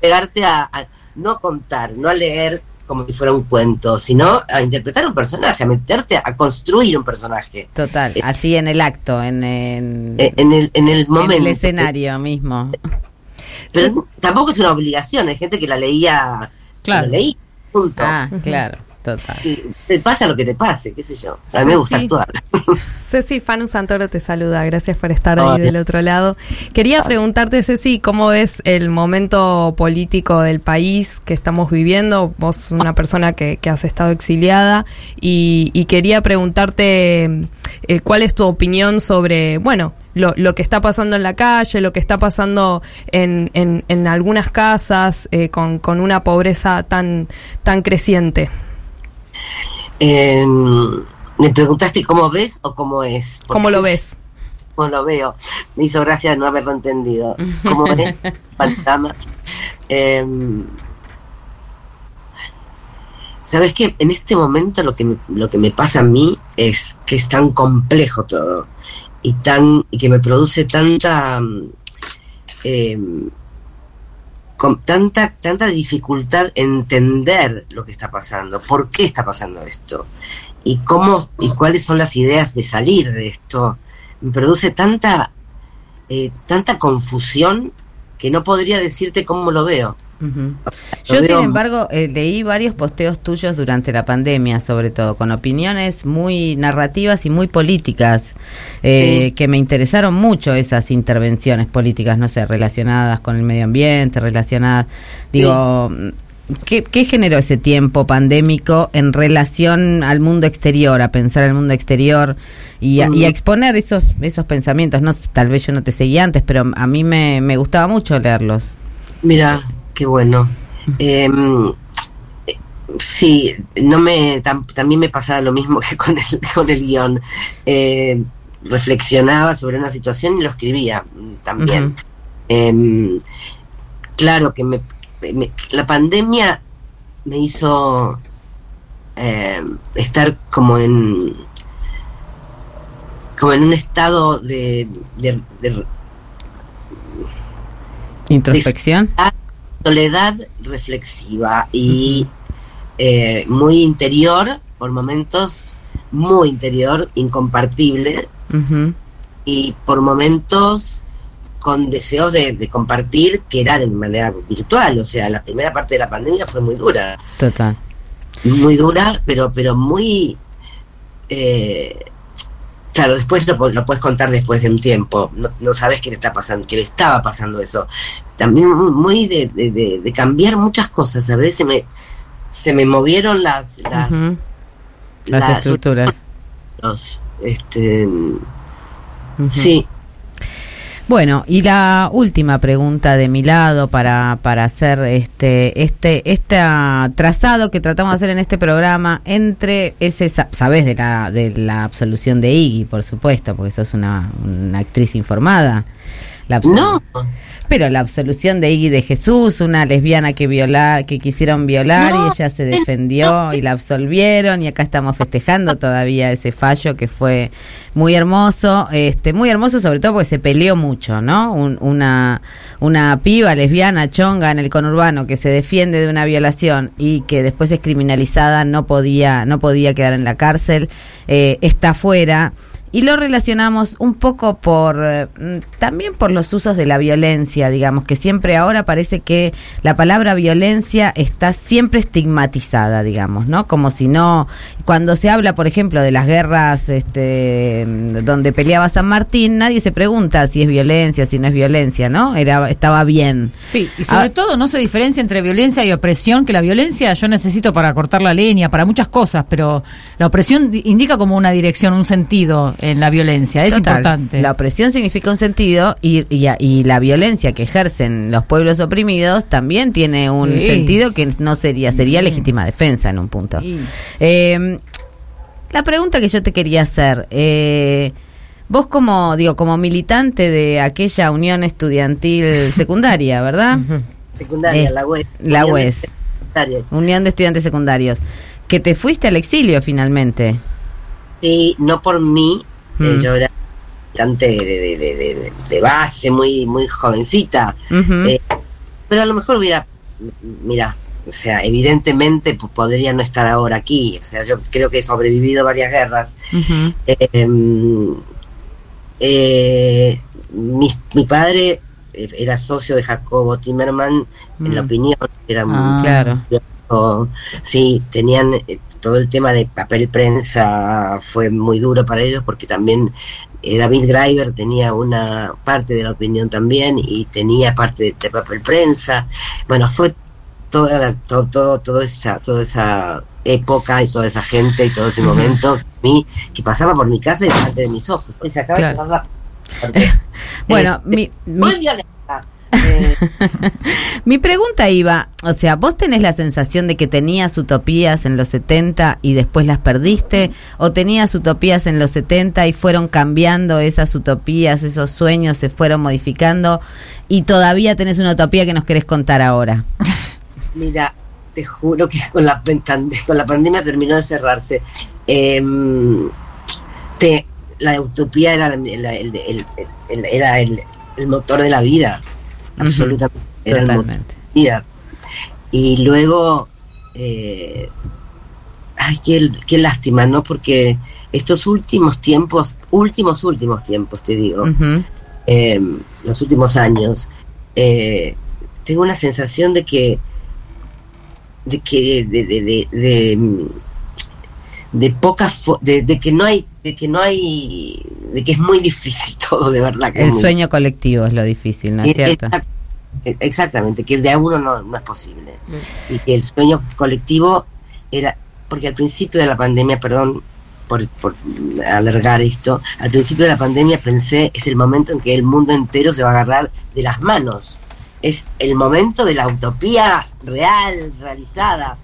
Pegarte a, a no contar, no a leer como si fuera un cuento, sino a interpretar un personaje, a meterte a construir un personaje. Total, así en el acto, en, en, Eh, En el, en el en momento. el escenario mismo. Pero tampoco es una obligación, hay gente que la leía, Claro. lo Ah, claro, total. Te pasa lo que te pase, qué sé yo. A mí me gusta actuar. Ceci Fanu Santoro te saluda, gracias por estar Hola. ahí del otro lado. Quería preguntarte, Ceci, ¿cómo ves el momento político del país que estamos viviendo? Vos una persona que, que has estado exiliada y, y quería preguntarte eh, cuál es tu opinión sobre, bueno, lo, lo que está pasando en la calle, lo que está pasando en, en, en algunas casas eh, con, con una pobreza tan, tan creciente. Eh, me preguntaste cómo ves o cómo es. ¿Cómo lo ves? Como lo veo. Me hizo gracia no haberlo entendido. ¿Cómo es? Fantasma. Eh, ¿Sabes qué? En este momento lo que, me, lo que me pasa a mí es que es tan complejo todo y, tan, y que me produce tanta... eh, con tanta, tanta dificultad entender lo que está pasando, por qué está pasando esto y cómo y cuáles son las ideas de salir de esto. Me produce tanta, eh, tanta confusión que no podría decirte cómo lo veo. Lo Yo, sin embargo, eh, leí varios posteos tuyos durante la pandemia, sobre todo, con opiniones muy narrativas y muy políticas, eh, Sí. que me interesaron mucho esas intervenciones políticas, no sé, relacionadas con el medio ambiente, relacionadas, digo, ¿qué, qué generó ese tiempo pandémico en relación al mundo exterior, a pensar el mundo exterior y a, y a exponer esos, esos pensamientos? No, tal vez yo no te seguía antes, pero a mí me, me gustaba mucho leerlos. Mira, qué bueno. Em, eh, sí, no me tam- también me pasaba lo mismo que con el, con el guion. Eh, reflexionaba sobre una situación y lo escribía mm, también. Em, claro que me, me- la pandemia me hizo em, estar como en como en un estado de, de- de Introspección. Soledad reflexiva y eh, muy interior, por momentos muy interior, incompartible, y por momentos con deseos de, de compartir, que era de manera virtual. O sea, la primera parte de la pandemia fue muy dura, Total. muy dura, pero, pero muy... eh, Claro, después lo, lo puedes contar después de un tiempo. No, no sabes qué le está pasando, que le estaba pasando eso. También muy- de, de- cambiar muchas cosas. A veces se me, se me movieron las, las. Las, las- estructuras. los, este, sí. Bueno, y la última pregunta de mi lado para, para hacer este, este, este trazado que tratamos de hacer en este programa entre ese, sa- sabes de la, de la absolución de Iggy, por supuesto, porque sos una, una actriz informada. La No, Pero la absolución de Iggy de Jesús, una lesbiana que violar, que quisieron violar No, y ella se defendió y la absolvieron y acá estamos festejando todavía ese fallo que fue muy hermoso, este, muy hermoso sobre todo porque se peleó mucho, ¿no? Un- una, una piba lesbiana chonga en el conurbano que se defiende de una violación y que después es criminalizada, no podía, no podía quedar en la cárcel, eh, está fuera. Y lo relacionamos un poco por eh, también por los usos de la violencia, digamos, que siempre ahora parece que la palabra violencia está siempre estigmatizada, digamos, ¿no? Como si no, cuando se habla, por ejemplo, de las guerras este, donde peleaba San Martín, nadie se pregunta si es violencia, si no es violencia, ¿no? Era, estaba bien. Sí, y sobre Ah. todo no se diferencia entre violencia y opresión, que la violencia yo necesito para cortar la leña, para muchas cosas, pero la opresión di- indica como una dirección, un sentido en la violencia, es Total. importante. La opresión significa un sentido y, y, y la violencia que ejercen los pueblos oprimidos también tiene un Sí. sentido que no sería, sería legítima defensa en un punto. Sí. Eh, la pregunta que yo te quería hacer, eh, vos como, digo, como militante de aquella unión estudiantil secundaria, ¿verdad? secundaria, Eh, la web. la UES. Secundarios. Unión de Estudiantes Secundarios, que te fuiste al exilio finalmente. Sí, no por mí, eh, Mm. yo era militante de, de, de, de- de base, muy, muy jovencita. Eh, pero a lo mejor hubiera, mira, o sea, evidentemente pues, podría no estar ahora aquí. O sea, yo creo que he sobrevivido varias guerras. Ujú. Eh, eh, mi, mi padre eh, era socio de Jacobo Timerman en la Mm. opinión, era Ah. Claro. Sí, tenían eh, todo el tema de papel prensa, fue muy duro para ellos porque también eh, David Graeber tenía una parte de la opinión también y tenía parte de, de papel prensa. Bueno, fue toda la- todo, todo, toda esa, toda esa época y toda esa gente y todo ese momento mí, que pasaba por mi casa y delante de mis ojos. Hoy se acaba Claro. de cerrar la puerta. Bueno, Este, mi, mi- muy violenta. Eh, Mi pregunta iba, o sea, ¿vos tenés la sensación de que tenías utopías en los 70 y después las perdiste? ¿O tenías utopías en los 70 y fueron cambiando esas utopías, esos sueños se fueron modificando y todavía tenés una utopía que nos querés contar ahora? Mira, te juro que con la, con la pandemia terminó de cerrarse. Em, te- la utopía era, el, motor de la vida, absolutamente. Era Totalmente. vida. Y luego, eh, ay, qué, qué lástima, ¿no? Porque estos últimos tiempos, últimos, últimos tiempos, te digo, eh, los últimos años, eh, tengo una sensación de que de que de, de, de, de, de poca fo- de, de que no hay de que no hay de que es muy difícil todo de verdad que El sueño colectivo es lo difícil, ¿no es eh, cierto? exact- eh, Exactamente, que el de a uno no, no es posible. Y que el sueño colectivo era, porque al principio de la pandemia, perdón por, por alargar esto, al principio de la pandemia pensé, es el momento en que el mundo entero se va a agarrar de las manos. Es el momento de la utopía real, realizada.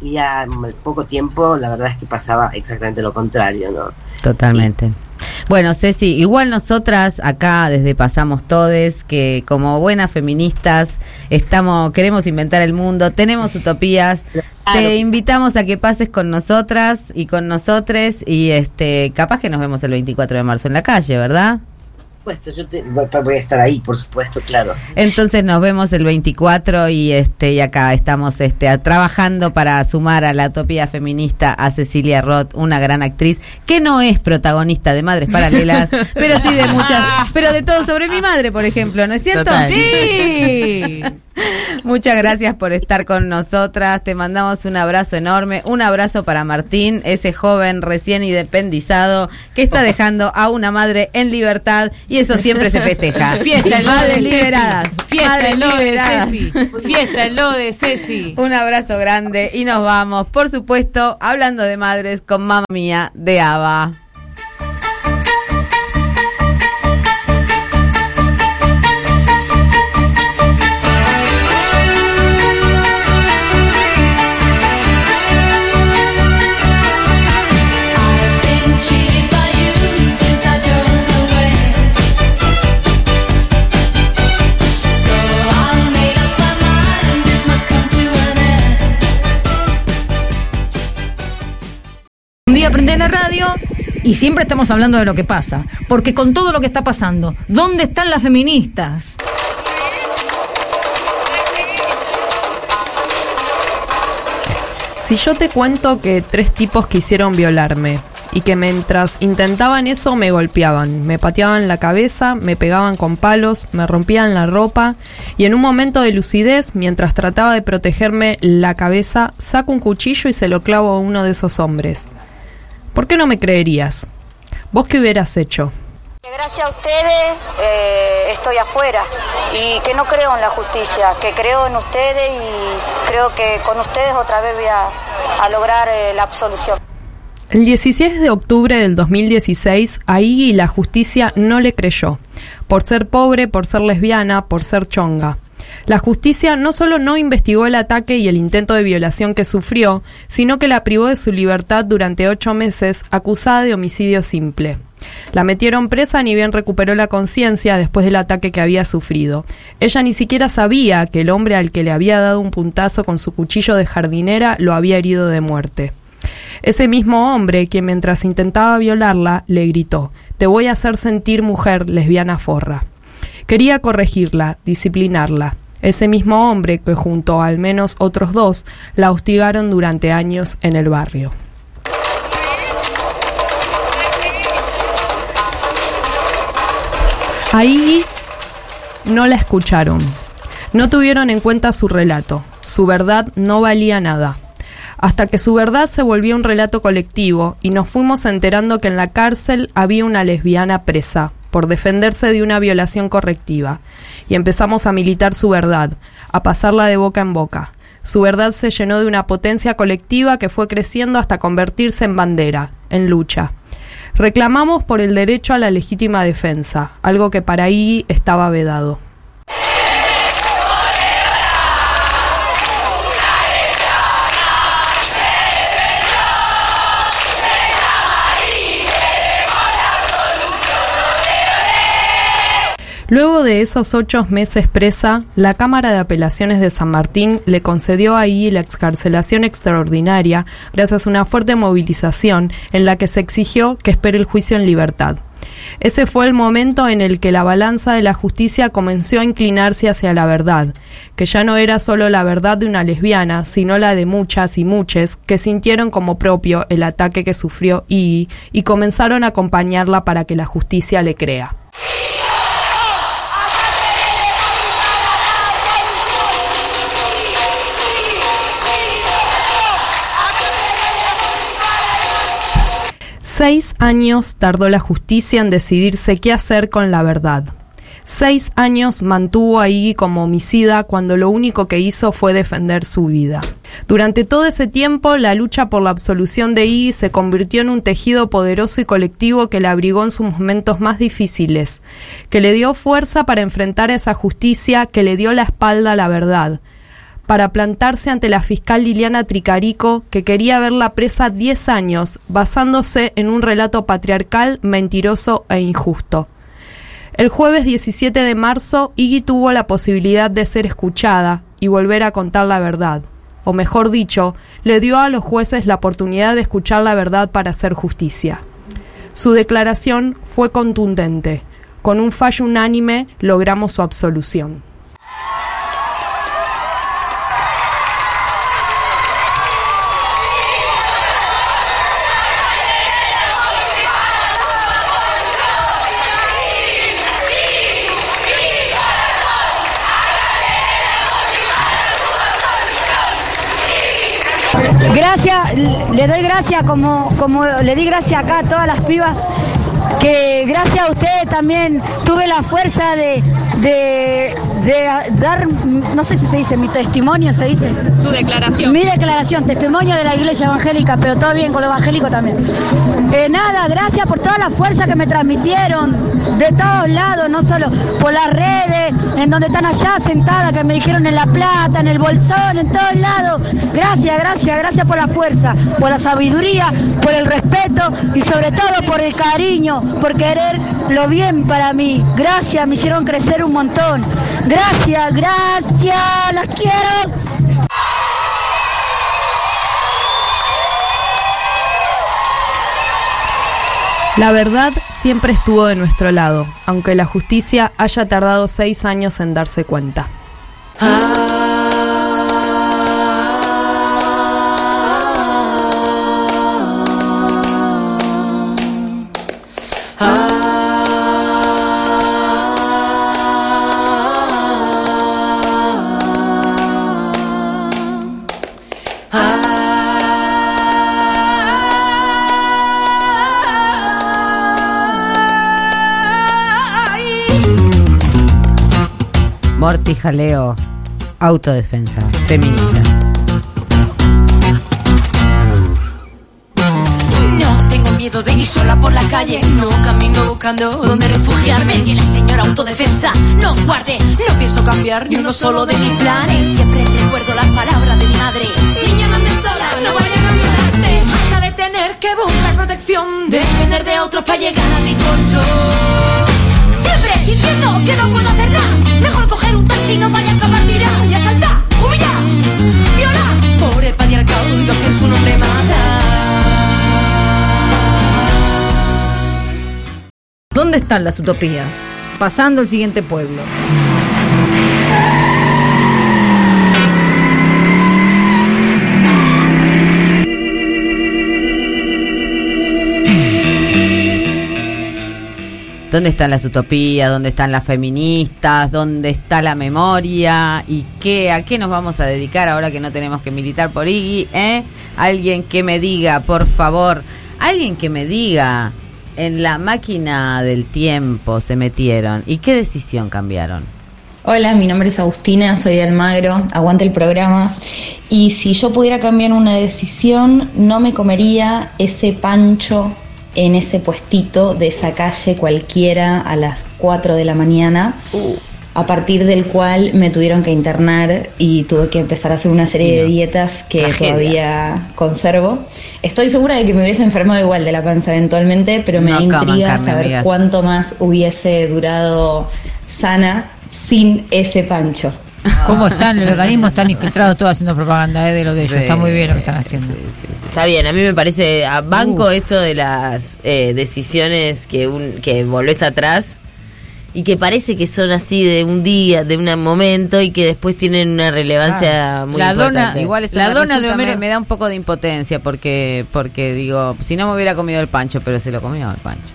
Y a poco tiempo, la verdad es que pasaba exactamente lo contrario, ¿no? Totalmente. Bueno, Ceci, igual nosotras acá desde Pasamos Todes, que como buenas feministas estamos, queremos inventar el mundo, tenemos utopías, Claro te invitamos a que pases con nosotras y con nosotres y este, capaz que nos vemos el 24 de marzo en la calle, ¿verdad? Por supuesto, yo te- voy voy a estar ahí, por supuesto, claro. Entonces nos vemos el 24 y este y acá estamos este a- trabajando para sumar a la utopía feminista a Cecilia Roth, una gran actriz que no es protagonista de Madres Paralelas, pero sí de muchas, pero de todo sobre mi madre, por ejemplo, ¿no es cierto? Total. Sí. Muchas gracias por estar con nosotras. Te mandamos un abrazo enorme. Un abrazo para Martín, ese joven recién independizado que está dejando a una madre en libertad y eso siempre se festeja. Fiesta en lo Madres de Ceci. liberadas. Fiesta Madres en lo de liberadas. Ceci. Fiesta en lo de Ceci. Un abrazo grande y nos vamos, por supuesto, hablando de madres con Mamma Mía de Ava. Día prendés la radio y siempre estamos hablando de lo que pasa. Porque con todo lo que está pasando, ¿dónde están las feministas? Si yo te cuento que tres tipos quisieron violarme y que mientras intentaban eso me golpeaban, me pateaban la cabeza, me pegaban con palos, me rompían la ropa y en un momento de lucidez, mientras trataba de protegerme la cabeza, saco un cuchillo y se lo clavo a uno de esos hombres. ¿Por qué no me creerías? ¿Vos qué hubieras hecho? Gracias a ustedes eh, estoy afuera y que no creo en la justicia, que creo en ustedes y creo que con ustedes otra vez voy a, a lograr eh, la absolución. El 16 de octubre del 2016, a Iggy la justicia no le creyó, por ser pobre, por ser lesbiana, por ser chonga. La justicia no solo no investigó el ataque y el intento de violación que sufrió, sino que la privó de su libertad durante ocho meses, acusada de homicidio simple. La metieron presa ni bien recuperó la conciencia después del ataque que había sufrido. Ella ni siquiera sabía que el hombre al que le había dado un puntazo con su cuchillo de jardinera lo había herido de muerte. Ese mismo hombre, quien mientras intentaba violarla, le gritó, Te voy a hacer sentir mujer lesbiana forra. Quería corregirla, disciplinarla. Ese mismo hombre que junto a al menos otros dos la hostigaron durante años en el barrio. Ahí no la escucharon. No tuvieron en cuenta su relato. Su verdad no valía nada. Hasta que su verdad se volvió un relato colectivo y nos fuimos enterando que en la cárcel había una lesbiana presa por defenderse de una violación correctiva. Y empezamos a militar su verdad, a pasarla de boca en boca. Su verdad se llenó de una potencia colectiva que fue creciendo hasta convertirse en bandera, en lucha. Reclamamos por el derecho a la legítima defensa, algo que para ahí estaba vedado. Luego de esos ocho meses presa, la Cámara de Apelaciones de San Martín le concedió a Iggy la excarcelación extraordinaria gracias a una fuerte movilización en la que se exigió que espere el juicio en libertad. Ese fue el momento en el que la balanza de la justicia comenzó a inclinarse hacia la verdad, que ya no era solo la verdad de una lesbiana, sino la de muchas y muchas que sintieron como propio el ataque que sufrió Iggy y comenzaron a acompañarla para que la justicia le crea. Seis años tardó la justicia en decidirse qué hacer con la verdad. Seis años mantuvo a Iggy como homicida cuando lo único que hizo fue defender su vida. Durante todo ese tiempo, la lucha por la absolución de Iggy se convirtió en un tejido poderoso y colectivo que la abrigó en sus momentos más difíciles, que le dio fuerza para enfrentar esa justicia, que le dio la espalda a la verdad, para plantarse ante la fiscal Liliana Tricarico, que quería verla presa 10 años, basándose en un relato patriarcal, mentiroso e injusto. El jueves 17 de marzo, Iggy tuvo la posibilidad de ser escuchada y volver a contar la verdad. O mejor dicho, le dio a los jueces la oportunidad de escuchar la verdad para hacer justicia. Su declaración fue contundente. Con un fallo unánime logramos su absolución. Gracias, le doy gracias como, como le di gracias acá a todas las pibas, que gracias a ustedes también tuve la fuerza de, de, de dar, no sé si se dice, mi testimonio, se dice. Tu declaración. Mi declaración, testimonio de la iglesia evangélica, pero todo bien con lo evangélico también. Eh, nada, gracias por toda la fuerza que me transmitieron de todos lados, no solo por las redes, en donde están allá sentadas, que me dijeron en La Plata, en el Bolsón, en todos lados. Gracias, gracias, gracias por la fuerza, por la sabiduría, por el respeto y sobre todo por el cariño, por querer lo bien para mí. Gracias, me hicieron crecer un montón. Gracias, gracias, las quiero. La verdad siempre estuvo de nuestro lado, aunque la justicia haya tardado seis años en darse cuenta. Morty Jaleo, autodefensa, feminista. No tengo miedo de ir sola por la calle, no camino buscando dónde refugiarme. Que la señora autodefensa nos guarde. No pienso cambiar ni uno solo de mis planes. Siempre recuerdo las palabras de mi madre. Niña, no andes sola, no vayan a violarte. Basta de tener que buscar protección, depender de otros para llegar a mi colchón. Sintiendo que no puedo hacer nada. Mejor coger un taxi, no vaya a acabar tirado y asaltar, humillar, violar. Por el patriarcado y lo que en su nombre mata. ¿Dónde están las utopías? Pasando el siguiente pueblo. ¿Dónde están las utopías? ¿Dónde están las feministas? ¿Dónde está la memoria? ¿Y qué? ¿A qué nos vamos a dedicar ahora que no tenemos que militar por Iggy? ¿eh? Alguien que me diga, por favor, alguien que me diga, en la máquina del tiempo se metieron y qué decisión cambiaron. Hola, mi nombre es Agustina, soy de Almagro, aguante el programa. Y si yo pudiera cambiar una decisión, no me comería ese pancho en ese puestito de esa calle cualquiera a las 4 de la mañana. a partir del cual me tuvieron que internar y tuve que empezar a hacer una serie de dietas que Tragedia. todavía conservo. Estoy segura de que me hubiese enfermado igual de la panza eventualmente, pero me No intriga carne, saber amigas. cuánto más hubiese durado sana sin ese pancho. ¿Cómo están? Los organismos están infiltrados todos haciendo propaganda eh, de lo de ellos. Sí, Está muy bien lo que están haciendo. Está bien, a mí me parece a banco Uh. esto de las eh, decisiones que un, que volvés atrás y que parece que son así de un día, de un momento y que después tienen una relevancia muy La dona- importante. Igual eso La me dona de Homero- me, me da un poco de impotencia porque porque digo, si no me hubiera comido el pancho, pero se lo comió el pancho.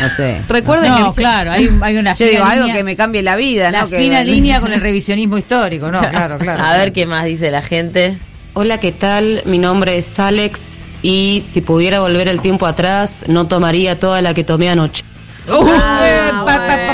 No sé. Recuerden no, que claro, hay, hay una Yo digo algo línea- que me cambie la vida, la ¿no? Que- fina línea con el revisionismo histórico, no, claro, claro. a ver qué más dice la gente. Hola, ¿qué tal? Mi nombre es Alex y si pudiera volver el tiempo atrás, no tomaría toda la que tomé anoche. Para-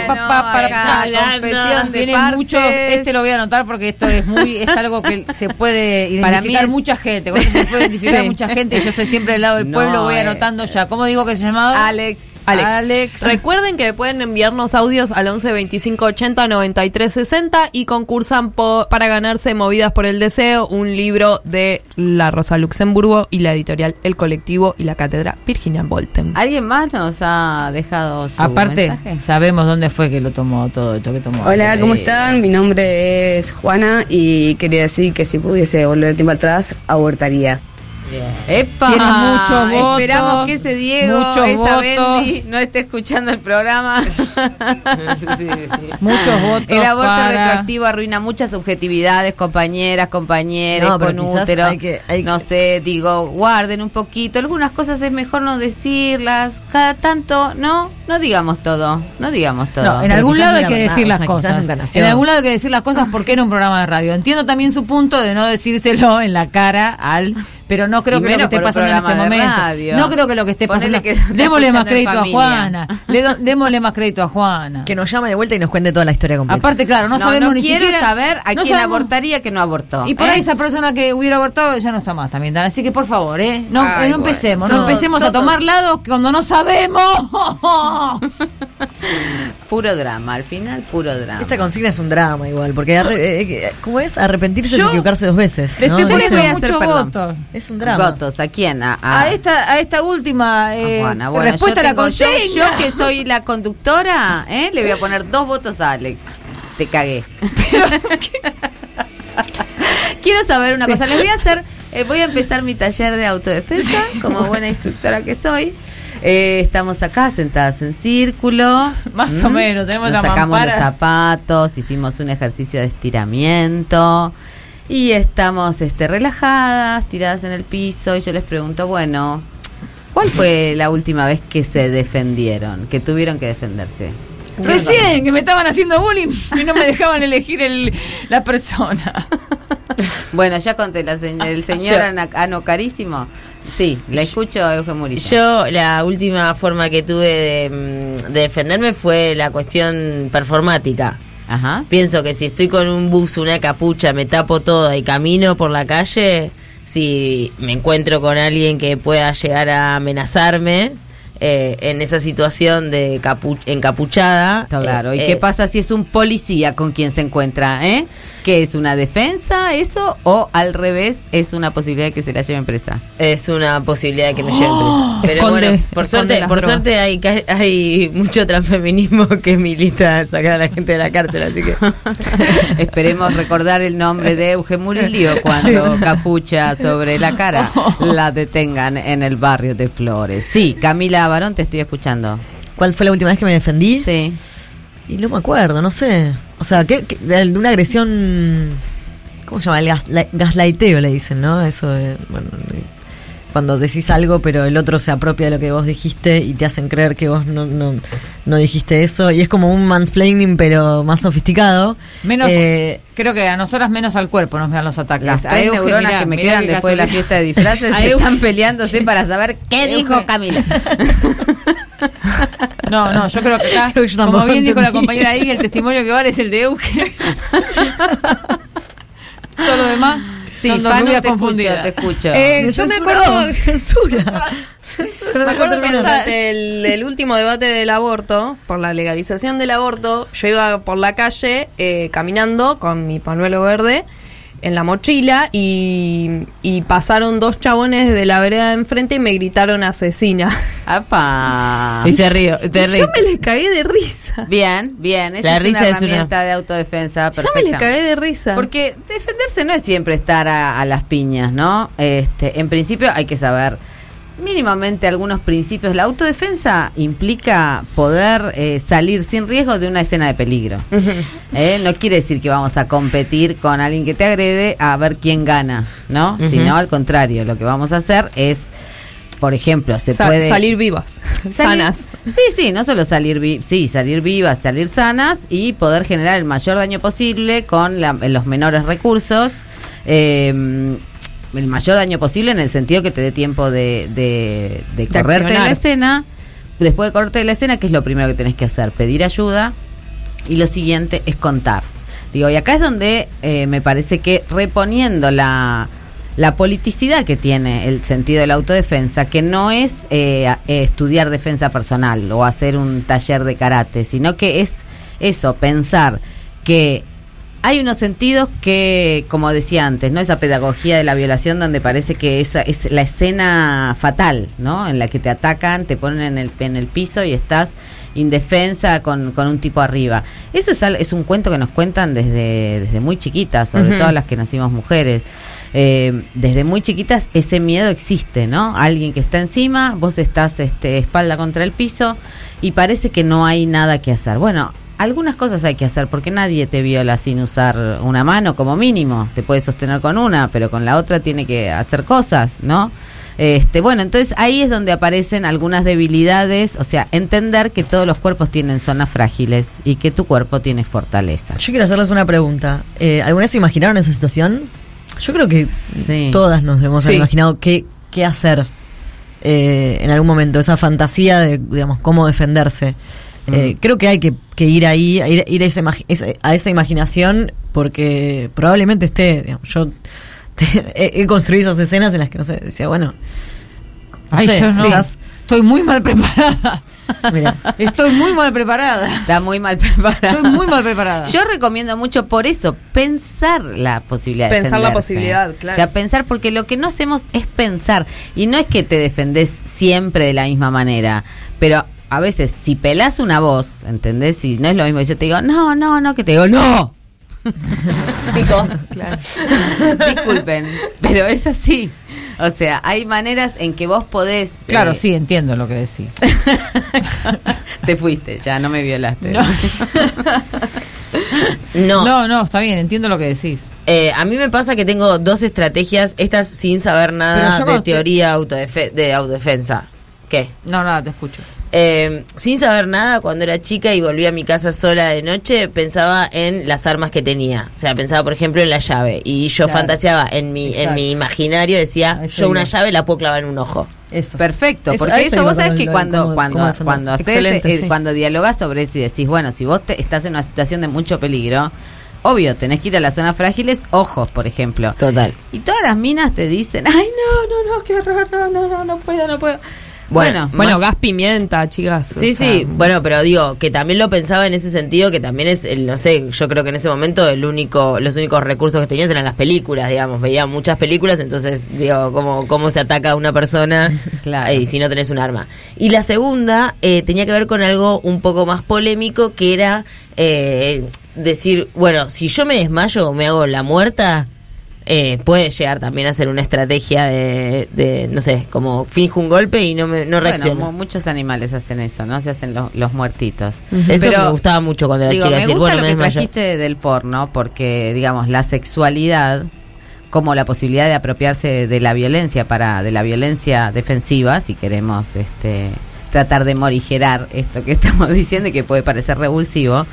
Tiene mucho, este lo voy a anotar porque esto es muy, es algo que se puede Para identificar mí es- mucha gente. Se puede identificar Sí. mucha gente. Yo estoy siempre del lado del No, pueblo, voy eh. anotando ya. ¿Cómo digo que se llamaba? Alex. Alex. Recuerden que pueden enviarnos audios al 11 25 80 93 60 y concursan po- para ganarse Movidas por el Deseo, un libro de La Rosa Luxemburgo y la editorial El Colectivo y la Cátedra Virginia Volten. ¿Alguien más nos ha dejado su Aparte, mensaje? sabemos dónde fue que lo tomó todo esto que tomó. Hola, ¿cómo Sí. están? Mi nombre es Juana y quería decir que si pudiese volver el tiempo atrás, abortaría. ¡Epa! Tiene muchos votos, Esperamos que ese Diego, esa. Bendy, no esté escuchando el programa. Muchos votos. El aborto para- retroactivo arruina muchas subjetividades, compañeras, compañeros, No, con útero. hay que- hay no que- sé, digo, guarden un poquito. Algunas cosas es mejor no decirlas. Cada tanto, no, no digamos todo. No digamos todo. No, en Pero algún lado hay que verdad, decir o las sea, cosas. En algún lado hay que decir las cosas porque era un programa de radio. Entiendo también su punto de no decírselo en la cara al, pero no creo Y que lo que esté pasando en este momento. radio. No creo que lo que esté Ponele pasando. que démosle más crédito a. Juana. Le do- démosle más crédito a Juana. Que nos llame de vuelta y nos cuente toda la historia completa. Aparte, claro, no, No, sabemos no ni quiero siquiera saber a no quién sabemos- abortaría que no abortó. Y por ¿eh? ahí esa persona que hubiera abortado ya no está más también. Así que por favor, ¿eh? No, Ay, eh, no empecemos, bueno, no empecemos a tomar lados cuando no sabemos. Puro drama, al final puro drama. Esta consigna es un drama igual, porque arre- eh, eh, ¿cómo es? Arrepentirse es equivocarse dos veces. Yo les voy a hacer votos. Es un drama. Votos, ¿a quién? A, A esta, a esta última eh, Juana. Bueno, respuesta yo a la yo- consigna. Yo, que soy la conductora, ¿eh? le voy a poner dos votos a Alex. Te cagué. Quiero saber una cosa. Les voy a hacer, eh, voy a empezar mi taller de autodefensa, como buena instructora que soy. Eh, estamos acá sentadas en círculo. Más o menos, tenemos Nos la sacamos mampara. los zapatos, hicimos un ejercicio de estiramiento y estamos este, relajadas, tiradas en el piso y yo les pregunto, bueno, ¿cuál fue la última vez que se defendieron, que tuvieron que defenderse? Recién, que me estaban haciendo bullying y no me dejaban elegir el, la persona. Bueno, ya conté, la se- el señor Ana- Ano Carísimo. Sí, la escucho, Eugenio Murillo. Yo la última forma que tuve de, mm, de defenderme fue la cuestión performática. Ajá. Pienso que si estoy con un bus, una capucha, me tapo toda y camino por la calle, si me encuentro con alguien que pueda llegar a amenazarme eh, en esa situación de capu- encapuchada. Claro, ¿y eh, qué eh, pasa si es un policía con quien se encuentra? ¿eh? ¿Que es una defensa eso o al revés es una posibilidad de que se la lleven presa? Es una posibilidad de que me lleven presa. Pero Esconde- bueno, por suerte, por drogas. suerte hay, ca- hay mucho transfeminismo que milita sacar a la gente de la cárcel, así que Esperemos recordar el nombre de Eugenio Murillo cuando capucha sobre la cara la detengan en el barrio de Flores. Sí, Camila Barón, te estoy escuchando. ¿Cuál fue la última vez que me defendí? Sí. Y no me acuerdo, no sé. O sea, ¿qué, qué- de una agresión. ¿Cómo se llama? El gas- la- gaslighteo le dicen, ¿no? Eso de. Bueno, de- cuando decís algo, pero el otro se apropia de lo que vos dijiste y te hacen creer que vos no, no, no dijiste eso. Y es como un mansplaining, pero más sofisticado. Menos, Eh, creo que a nosotras menos al cuerpo nos dan los ataques. Las A tres Euge, neuronas mirá, que me mirá quedan después de la fiesta de disfraces Euge- están peleándose para saber qué Euge- dijo Camila. No, no, yo creo que acá, Creo que yo como bien dijo la compañera ahí, el testimonio que vale es el de Euge. Todo lo demás. Sí, Son dos te escucho, confundidas. te escucho. Eh, Me yo me acuerdo, Censura. me acuerdo que durante el, el último debate del aborto, por la legalización del aborto, yo iba por la calle eh, caminando con mi panuelo verde en la mochila y, y pasaron dos chabones de la vereda de enfrente y me gritaron asesina. ¡Apa! Y se río, te Y río. yo me les cagué de risa. Bien, bien. Esa La es risa una es una- herramienta de autodefensa Yo me les perfecta. cagué de risa. Porque defenderse no es siempre estar a, a las piñas, ¿no? Este, en principio hay que saber mínimamente algunos principios. La autodefensa implica poder eh, salir sin riesgo de una escena de peligro. ¿eh? No quiere decir que vamos a competir con alguien que te agrede a ver quién gana, ¿no? Sino al contrario, lo que vamos a hacer es, por ejemplo, se Sa- puede salir vivas, Salir- sanas. Sí, sí, no solo salir vi- sí, salir vivas, salir sanas y poder generar el mayor daño posible con la- los menores recursos. eh, el mayor daño posible en el sentido que te dé tiempo de, de, de correrte de la escena. Después de correrte de la escena, ¿qué es lo primero que tenés que hacer? Pedir ayuda. Y lo siguiente es contar. Digo, y acá es donde eh, me parece que reponiendo la, la politicidad que tiene el sentido de la autodefensa, que no es eh, eh, estudiar defensa personal o hacer un taller de karate, sino que es eso, pensar que hay unos sentidos que, como decía antes, ¿no? Esa pedagogía de la violación donde parece que esa es la escena fatal, ¿no? En la que te atacan, te ponen en el, en el piso y estás indefensa con, con un tipo arriba. Eso es, es un cuento que nos cuentan desde, desde muy chiquitas, sobre todo las que nacimos mujeres. Eh, desde muy chiquitas ese miedo existe, ¿no? Alguien que está encima, vos estás este, espalda contra el piso y parece que no hay nada que hacer. Bueno, algunas cosas hay que hacer porque nadie te viola sin usar una mano como mínimo. Te puedes sostener con una, pero con la otra tiene que hacer cosas, ¿no? Este, bueno, entonces ahí es donde aparecen algunas debilidades, o sea, entender que todos los cuerpos tienen zonas frágiles y que tu cuerpo tiene fortaleza. Yo quiero hacerles una pregunta. Eh, ¿Alguna vez se imaginaron esa situación? Yo creo que Sí. todas nos hemos Sí. imaginado qué, qué hacer eh, en algún momento, esa fantasía de, digamos, cómo defenderse. Eh, creo que hay que, que ir ahí, a ir, ir a, esa a esa imaginación, porque probablemente esté, digamos, yo he, he construido esas escenas en las que, no sé, decía, bueno, no Ay, sé, yo no. quizás- Estoy muy mal preparada. Mira. Estoy muy mal preparada. Está muy mal preparada. Estoy muy mal preparada. Yo recomiendo mucho por eso pensar la posibilidad de Pensar la posibilidad, claro. O sea, pensar porque lo que no hacemos es pensar y no es que te defendés siempre de la misma manera, pero a veces si pelás una voz, ¿entendés? Si no es lo mismo que yo te digo, "No, no, no", que te digo, "No." Pico. Disculpen, pero es así. O sea, hay maneras en que vos podés Claro, eh, sí, entiendo lo que decís. te fuiste, ya no me violaste. No. No. No, no, está bien, entiendo lo que decís. Eh, a mí me pasa que tengo dos estrategias, estas sin saber nada de teoría autodefe- de autodefensa. ¿Qué? No, nada, te escucho. Eh, sin saber nada, cuando era chica y volví a mi casa sola de noche, pensaba en las armas que tenía. O sea, pensaba, por ejemplo, en la llave. Y yo Claro. fantaseaba en mi, en mi imaginario, decía, Eso yo una iba. llave la puedo clavar en un ojo. Eso. Perfecto, Eso- porque eso, vos sabés que cuando cómo- cuando cuando haces, eh, sí. cuando dialogás sobre eso y decís, bueno, si vos te, estás en una situación de mucho peligro, obvio, tenés que ir a las zonas frágiles, ojos, por ejemplo. Total. Y todas las minas te dicen, ay, no, no, no, qué horror, no, no, no, no puedo, no puedo. Bueno, Bueno, más- gas pimienta, chicas. Sí, sea, sí, bueno, pero digo que también lo pensaba en ese sentido, que también es, el, no sé, yo creo que en ese momento el único, los únicos recursos que tenías eran las películas, digamos, veía muchas películas, entonces digo, cómo, cómo se ataca a una persona Claro. eh, si no tenés un arma. Y la segunda eh, tenía que ver con algo un poco más polémico, que era eh, decir, bueno, si yo me desmayo o me hago la muerta, eh, puede llegar también a ser una estrategia de, de, no sé, como finjo un golpe y no, me, no bueno, reacciono. mu- muchos animales hacen eso, ¿no? Se hacen los, los muertitos. Eso me gustaba mucho cuando era digo, chica. me decir, gusta bueno, lo me que trajiste del porno, porque, digamos, la sexualidad como la posibilidad de apropiarse de la violencia para de la violencia defensiva, si queremos este tratar de morigerar esto que estamos diciendo y que puede parecer revulsivo,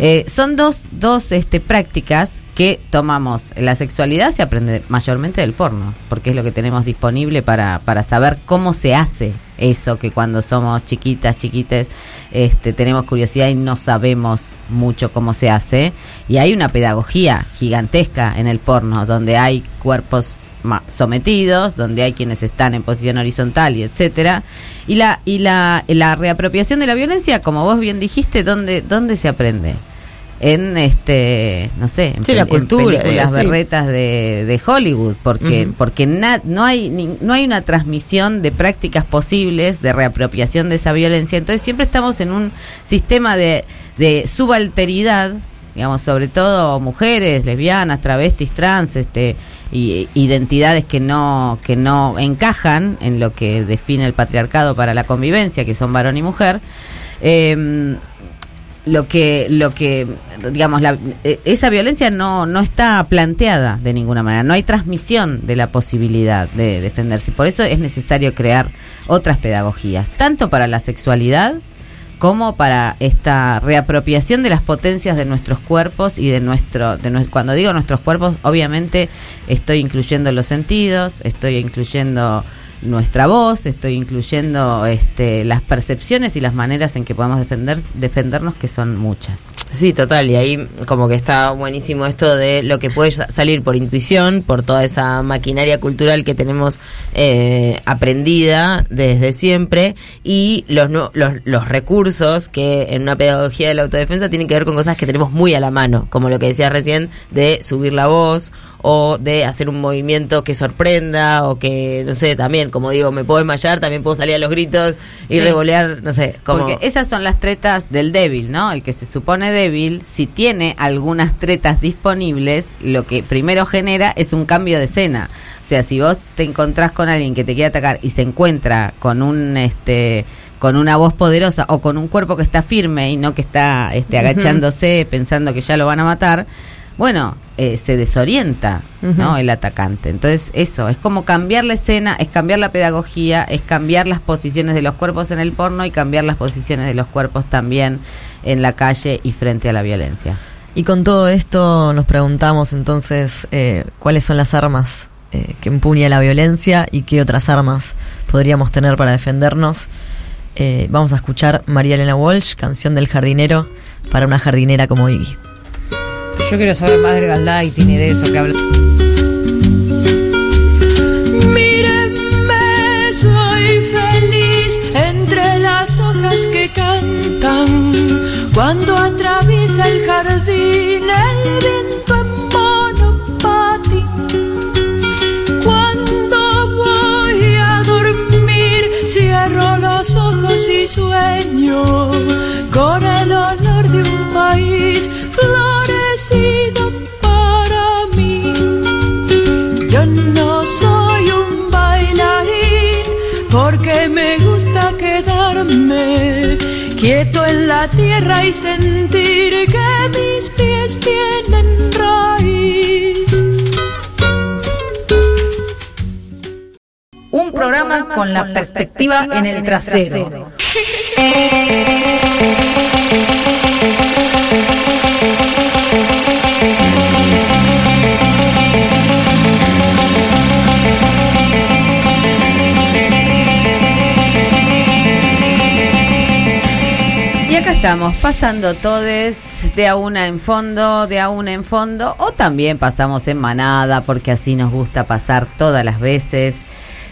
eh, son dos, dos este, prácticas que tomamos. La sexualidad se aprende mayormente del porno, porque es lo que tenemos disponible para, para saber cómo se hace eso que cuando somos chiquitas, chiquites, este, tenemos curiosidad y no sabemos mucho cómo se hace. Y hay una pedagogía gigantesca en el porno, donde hay cuerpos sometidos, donde hay quienes están en posición horizontal y etcétera. Y la y la, la reapropiación de la violencia, como vos bien dijiste, ¿dónde dónde se aprende? En este, no sé, en, Sí, la pel- en cultura, películas sí. berretas de, de Hollywood, porque porque na- no hay ni- no hay una transmisión de prácticas posibles de reapropiación de esa violencia. Entonces siempre estamos en un sistema de, de subalteridad, digamos, sobre todo mujeres, lesbianas, travestis, trans, este y identidades que no que no encajan en lo que define el patriarcado para la convivencia, que son varón y mujer. Em, lo que lo que digamos la, eh, esa violencia no no está planteada de ninguna manera no hay transmisión de la posibilidad de defenderse por eso es necesario crear otras pedagogías tanto para la sexualidad como para esta reapropiación de las potencias de nuestros cuerpos y de nuestro de nue- cuando digo nuestros cuerpos obviamente estoy incluyendo los sentidos estoy incluyendo nuestra voz, estoy incluyendo este, las percepciones y las maneras en que podemos defender, defendernos, que son muchas. Sí, total, y ahí como que está buenísimo esto de lo que puede sa- salir por intuición, por toda esa maquinaria cultural que tenemos eh, aprendida desde siempre, y los, los, los recursos que en una pedagogía de la autodefensa tienen que ver con cosas que tenemos muy a la mano, como lo que decías recién, de subir la voz o de hacer un movimiento que sorprenda o que, no sé, también, como digo, me puedo desmayar, también puedo salir a los gritos y Sí. revolear, no sé, como... Porque esas son las tretas del débil, ¿no? El que se supone débil, si tiene algunas tretas disponibles, lo que primero genera es un cambio de escena. O sea, si vos te encontrás con alguien que te quiere atacar y se encuentra con un este con una voz poderosa o con un cuerpo que está firme y no que está este agachándose pensando que ya lo van a matar, bueno, eh, se desorienta, ¿no? El atacante. Entonces, eso, es como cambiar la escena, es cambiar la pedagogía, es cambiar las posiciones de los cuerpos en el porno y cambiar las posiciones de los cuerpos también en la calle y frente a la violencia. Y con todo esto nos preguntamos entonces eh, cuáles son las armas eh, que empuña la violencia y qué otras armas podríamos tener para defendernos. Eh, vamos a escuchar María Elena Walsh, canción del jardinero, para una jardinera como Iggy. Yo quiero saber más del gaslighting y de eso que habla. Mírenme, soy feliz entre las hojas que cantan. Cuando atraviesa el jardín el viento en monopati. Cuando voy a dormir, cierro los ojos y sueño con el olor de un maíz florecido para mí. Yo no soy un bailarín porque me gusta quedarme quieto en la tierra y sentir que mis pies tienen raíz. Un programa con la perspectiva en el trasero. Y acá estamos, pasando todes de a una en fondo, de a una en fondo, o también pasamos en manada, porque así nos gusta pasar todas las veces.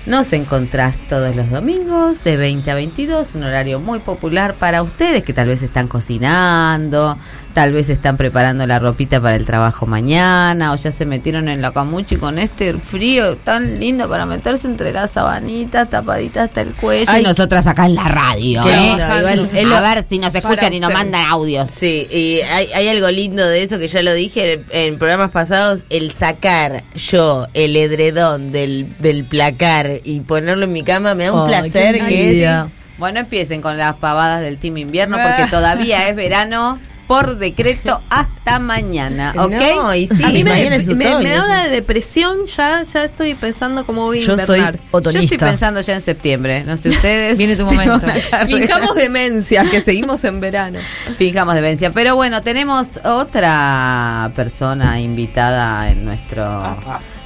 Nos encontrás todos los domingos de 20 a 22, un horario muy popular para ustedes que tal vez están cocinando, tal vez están preparando la ropita para el trabajo mañana, o ya se metieron en la camuchi con este frío tan lindo para meterse entre las sabanitas, tapaditas hasta el cuello. Ay, y nosotras acá en la radio, ¿eh? igual, lo- a ver si nos escuchan y nos mandan audios. Sí, y hay, hay algo lindo de eso que ya lo dije en, en programas pasados, el sacar yo el edredón del, del placar y ponerlo en mi cama me da un placer qué que es... Bueno, empiecen con las pavadas del Team Invierno porque todavía es verano por decreto hasta mañana, ¿ok? No, y sí, a mí me, mañana es me- me otoño, da una depresión, ya, ya estoy pensando cómo voy a Yo soy. Yo estoy pensando ya en septiembre, no sé ustedes. Viene tu momento. Fijamos demencia, que seguimos en verano. Fijamos demencia. Pero bueno, tenemos otra persona invitada en nuestro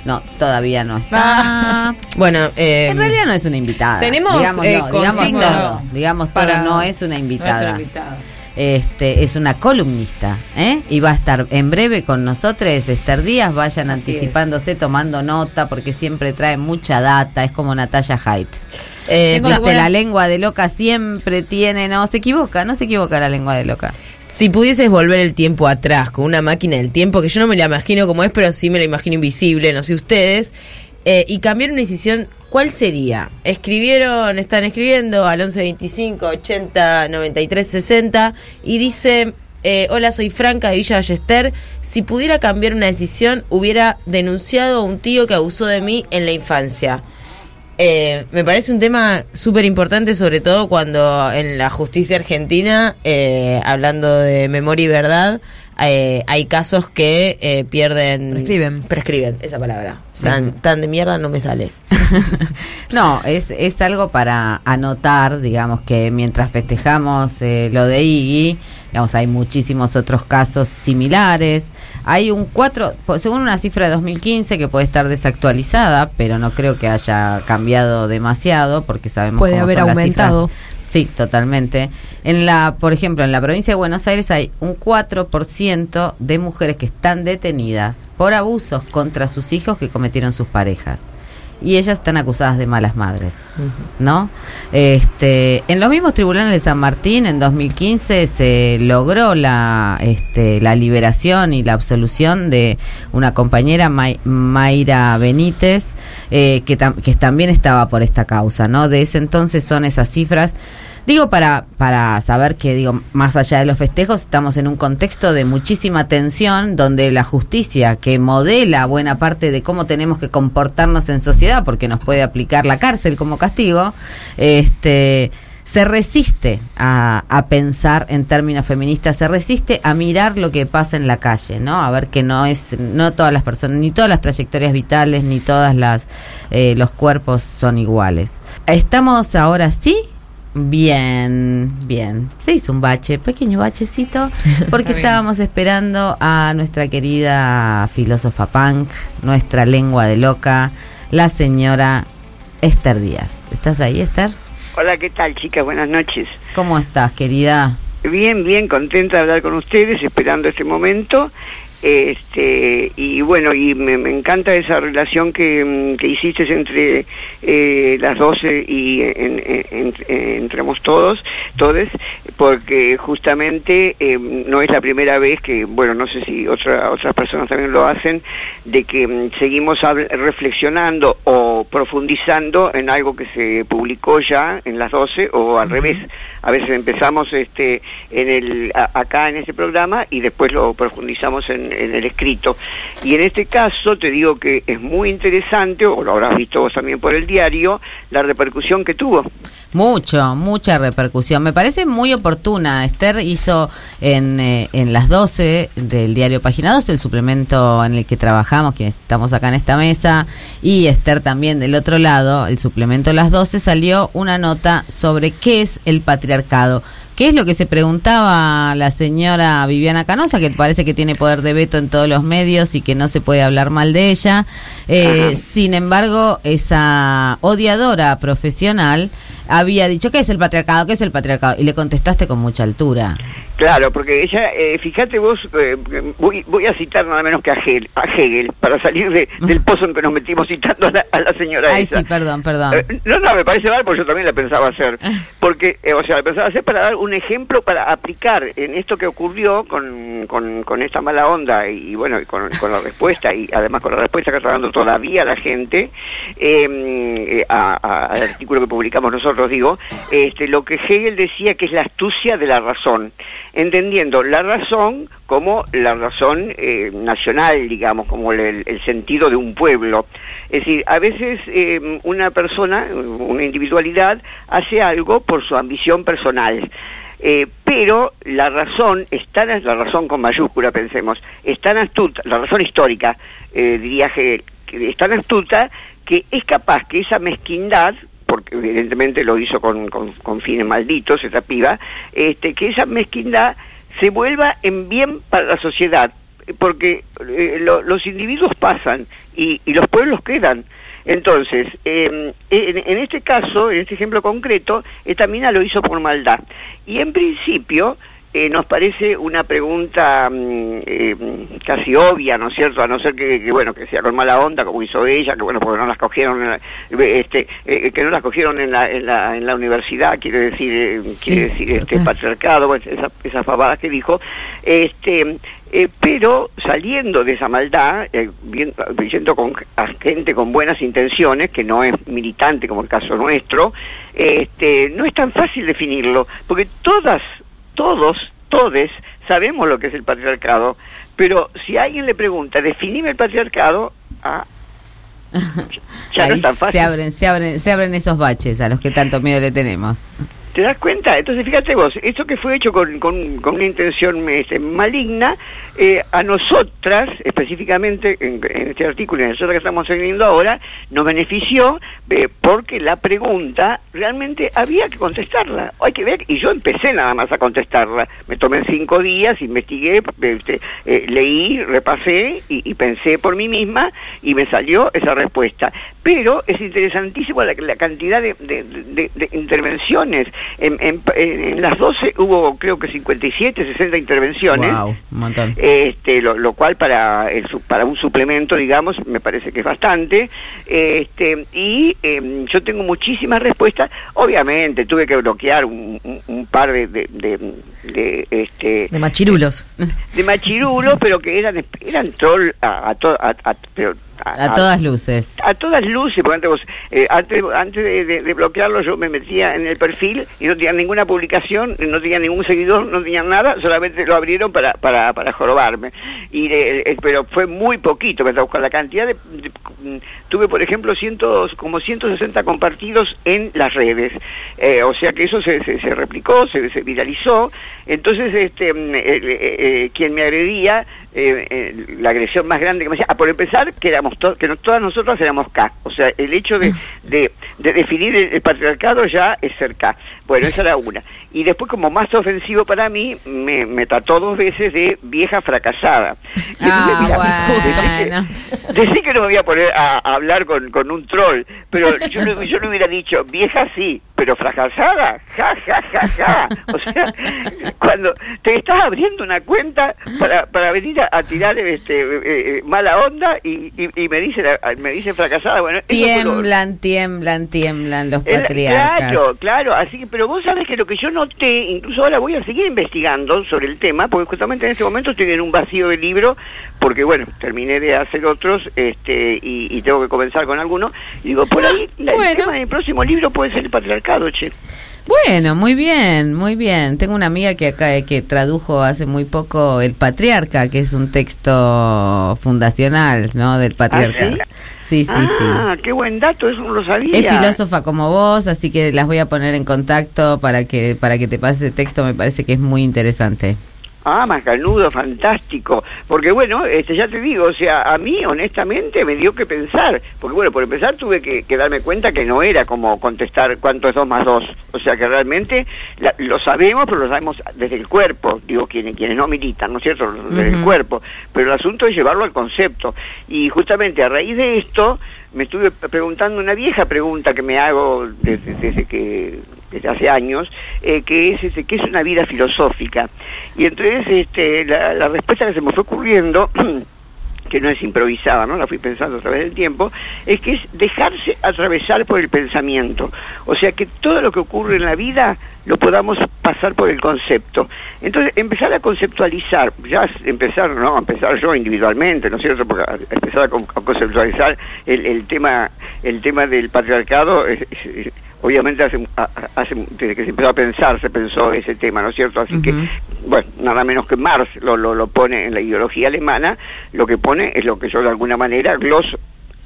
No, todavía no está. Bueno, eh, En realidad no es una invitada. Tenemos, digamos, eh, digamos consignas todo, digamos todo, para- no es una invitada. No es una invitada. Este, es una columnista, ¿eh? Y va a estar en breve con nosotros, Esther Díaz. Vayan Así anticipándose, tomando nota, porque siempre trae mucha data. Es como Natalia Haidt. eh, Tengo Viste, buena- la lengua de loca siempre tiene, no, se equivoca, no se equivoca la lengua de loca. si pudieses volver el tiempo atrás con una máquina del tiempo, que yo no me la imagino como es, pero sí me la imagino invisible, no sé ustedes, eh, y cambiar una decisión, ¿cuál sería? Escribieron, están escribiendo al 1125 80 93 60 y dice, eh, hola, soy Franca de Villa Ballester, si pudiera cambiar una decisión, hubiera denunciado a un tío que abusó de mí en la infancia. Eh, me parece un tema súper importante, sobre todo cuando en la justicia argentina, eh, hablando de memoria y verdad, eh, hay casos que eh, pierden... Prescriben. Prescriben, esa palabra. Tan, tan de mierda no me sale. No, es, es algo para anotar, digamos que mientras festejamos eh, lo de Iggy, digamos, hay muchísimos otros casos similares. Hay un 4, po- según una cifra de 2015 que puede estar desactualizada, pero no creo que haya cambiado demasiado porque sabemos Puede cómo haber son las aumentado. cifras. Sí, totalmente. En la, por ejemplo, en la provincia de Buenos Aires hay un 4% de mujeres que están detenidas por abusos contra sus hijos que cometieron sus parejas. Y ellas están acusadas de malas madres, ¿no? Este, en los mismos tribunales de San Martín en 2015 se logró la este, la liberación y la absolución de una compañera May- Mayra Benítez eh, que, tam- que también estaba por esta causa, ¿no? De ese entonces son esas cifras. Digo para, para saber que, digo, más allá de los festejos, estamos en un contexto de muchísima tensión, donde la justicia, que modela buena parte de cómo tenemos que comportarnos en sociedad, porque nos puede aplicar la cárcel como castigo, este se resiste a, a pensar en términos feministas, se resiste a mirar lo que pasa en la calle, ¿no? A ver que no es, no todas las personas, ni todas las trayectorias vitales, ni todas las eh, los cuerpos son iguales. Estamos ahora sí Bien, bien. Se hizo un bache, pequeño bachecito, porque estábamos esperando a nuestra querida filósofa punk, nuestra lengua de loca, la señora Esther Díaz. ¿Estás ahí, Esther? Hola, ¿qué tal, chicas? Buenas noches. ¿Cómo estás, querida? Bien, bien, contenta de hablar con ustedes, esperando este momento. Este, y bueno, y me, me encanta esa relación que, mm, que hiciste entre eh, las 12 y en, en- todos, todes, porque justamente eh, no es la primera vez que, bueno, no sé si otra, otras personas también lo hacen, de que mm, seguimos reflexionando o profundizando en algo que se publicó ya en las 12 o al revés. A veces empezamos este en el a- acá en este programa y después lo profundizamos en, en el escrito. Y en este caso te digo que es muy interesante, o lo habrás visto vos también por el diario, la repercusión que tuvo. Mucho, mucha repercusión. Me parece muy oportuna. Esther hizo en, eh, en las 12 del diario Página 12, el suplemento en el que trabajamos, quienes estamos acá en esta mesa, y Esther también del otro lado, el suplemento Las 12, salió una nota sobre qué es el patriarcado. ¿Qué es lo que se preguntaba la señora Viviana Canosa, que parece que tiene poder de veto en todos los medios y que no se puede hablar mal de ella? Eh, sin embargo, esa odiadora profesional había dicho, ¿qué es el patriarcado? ¿Qué es el patriarcado? Y le contestaste con mucha altura. Claro, porque ella, eh, fíjate vos, eh, voy, voy a citar nada menos que a Hegel, a Hegel para salir de- del pozo en que nos metimos citando a la, a la señora Ay, esa. sí, perdón, perdón. Eh, no, no, me parece mal porque yo también la pensaba hacer. Porque, eh, o sea, la pensaba hacer para dar un ejemplo para aplicar en esto que ocurrió con, con, con esta mala onda y, bueno, y con, con la respuesta y además con la respuesta que está dando todavía la gente eh, eh, a- a- al artículo que publicamos nosotros, digo, este, lo que Hegel decía que es la astucia de la razón, entendiendo la razón como la razón eh, nacional, digamos, como el, el sentido de un pueblo. Es decir, a veces eh, una persona, una individualidad, hace algo por su ambición personal. Eh, pero la razón, es tan, la razón con mayúscula, pensemos, es tan astuta, la razón histórica, eh, diría Hegel, que es tan astuta que es capaz que esa mezquindad, evidentemente lo hizo con, con, fines malditos esa piba, este, que esa mezquindad se vuelva en bien para la sociedad. porque eh, lo- los individuos pasan y, y los pueblos quedan. Entonces, eh, en, en este caso, en este ejemplo concreto, esta mina lo hizo por maldad. Y en principio, eh, nos parece una pregunta mm, eh, casi obvia, ¿no es cierto? A no ser que, que, bueno, que sea con mala onda, como hizo ella, que bueno, porque no las cogieron, en la- este, eh, que no las cogieron en la, en la, en la universidad, quiere decir, eh, quiere decir este patriarcado, bueno, esa, que dijo, este, eh, pero saliendo de esa maldad, eh, yendo con a gente con buenas intenciones, que no es militante como el caso nuestro, este, no es tan fácil definirlo, porque todas, todos, todes sabemos lo que es el patriarcado, pero si alguien le pregunta, definime el patriarcado, ah, ya no es tan fácil. se abren, se abren, se abren esos baches a los que tanto miedo le tenemos. ¿Te das cuenta? Entonces, fíjate vos, esto que fue hecho con, con, con una intención este, maligna, eh, a nosotras, específicamente en, en este artículo y en nosotros que estamos teniendo ahora, nos benefició eh, porque la pregunta realmente había que contestarla. Hay que ver, y yo empecé nada más a contestarla. Me tomé cinco días, investigué, este, eh, leí, repasé y, pensé por mí misma y me salió esa respuesta. Pero es interesantísimo la, la cantidad de intervenciones. En, en- en las 12 hubo creo que 57, 60 intervenciones. Wow, un montón. Este, lo, lo cual para el, para un suplemento, digamos, me parece que es bastante. Este, y em, yo tengo muchísimas respuestas. Obviamente tuve que bloquear un, par de, de- de, este, De machirulos. de machirulo, pero que eran eran troll a, a, to- a- a- pero A todas luces. a todas luces, porque antes, vos, eh, antes, antes de, de- de bloquearlo yo me metía en el perfil y no tenía ninguna publicación, no tenía ningún seguidor, no tenía nada, solamente lo abrieron para, para, para jorobarme. Y de- eh, pero fue muy poquito, me con la cantidad de, de- tuve por ejemplo cientos, como 160 compartidos en las redes, Eh, o sea que eso se, se, se replicó, se, se viralizó, entonces este mm, eh, eh, eh, quien me agredía la agresión más grande que me hacía, ah, por empezar, que éramos to- que no- todas nosotras éramos K, o sea, el hecho de, de, de definir el, el patriarcado ya es ser K. Bueno, esa era una. Y después, como más ofensivo para mí, me, me trató dos veces de vieja fracasada. Y entonces, mira, decí que- Decí que no me voy a poner a, a hablar con, con un troll, pero yo, no- yo no hubiera dicho, vieja sí, pero fracasada, ja, ja, ja, ja. O sea, cuando te estás abriendo una cuenta para, para venir a, a tirar este eh, eh, mala onda y, y, y me dice me dice fracasada, bueno, lo- Tiemblan, tiemblan, tiemblan los el- patriarcas. Claro, claro, así que, pero vos sabes que lo que yo noté, incluso ahora voy a seguir investigando sobre el tema, porque justamente en este momento estoy en un vacío de libro, porque bueno, terminé de hacer otros, este, y, y tengo que comenzar con alguno, y digo, por ahí, la, el tema de mi próximo libro puede ser el patriarcado, che. Bueno, muy bien, muy bien. Tengo una amiga que acá que tradujo hace muy poco El Patriarca, que es un texto fundacional, ¿no? Del patriarca. Sí, sí, ah, qué buen dato, eso no lo sabía. Es filósofa como vos, así que las voy a poner en contacto para que para que te pase ese texto, me parece que es muy interesante. Ah, Macanudo, fantástico. Porque bueno, este, ya te digo, o sea, a mí honestamente me dio que pensar. Porque bueno, por empezar tuve que, que darme cuenta que no era como contestar cuánto es dos más dos. O sea, que realmente la- lo sabemos, pero lo sabemos desde el cuerpo. Digo, quienes, quienes no militan, ¿no es cierto? Desde el cuerpo. Pero el asunto es llevarlo al concepto. Y justamente a raíz de esto me estuve preguntando una vieja pregunta que me hago desde, desde que desde hace años, eh, que es este, que es una vida filosófica. Y entonces este, la, la respuesta que se me fue ocurriendo que no es improvisada, ¿no? La fui pensando a través del tiempo, es que es dejarse atravesar por el pensamiento. O sea, que todo lo que ocurre en la vida lo podamos pasar por el concepto. Entonces, empezar a conceptualizar, ya empezar, no, empezar yo individualmente, ¿no es cierto? Porque empezar a, con- a conceptualizar el, el tema el tema del patriarcado, es- obviamente hace, hace, desde que se empezó a pensar, se pensó ese tema, ¿no es cierto? Así que, bueno, nada menos que Marx lo, lo, lo pone en la ideología alemana, lo que pone es lo que yo de alguna manera gloso,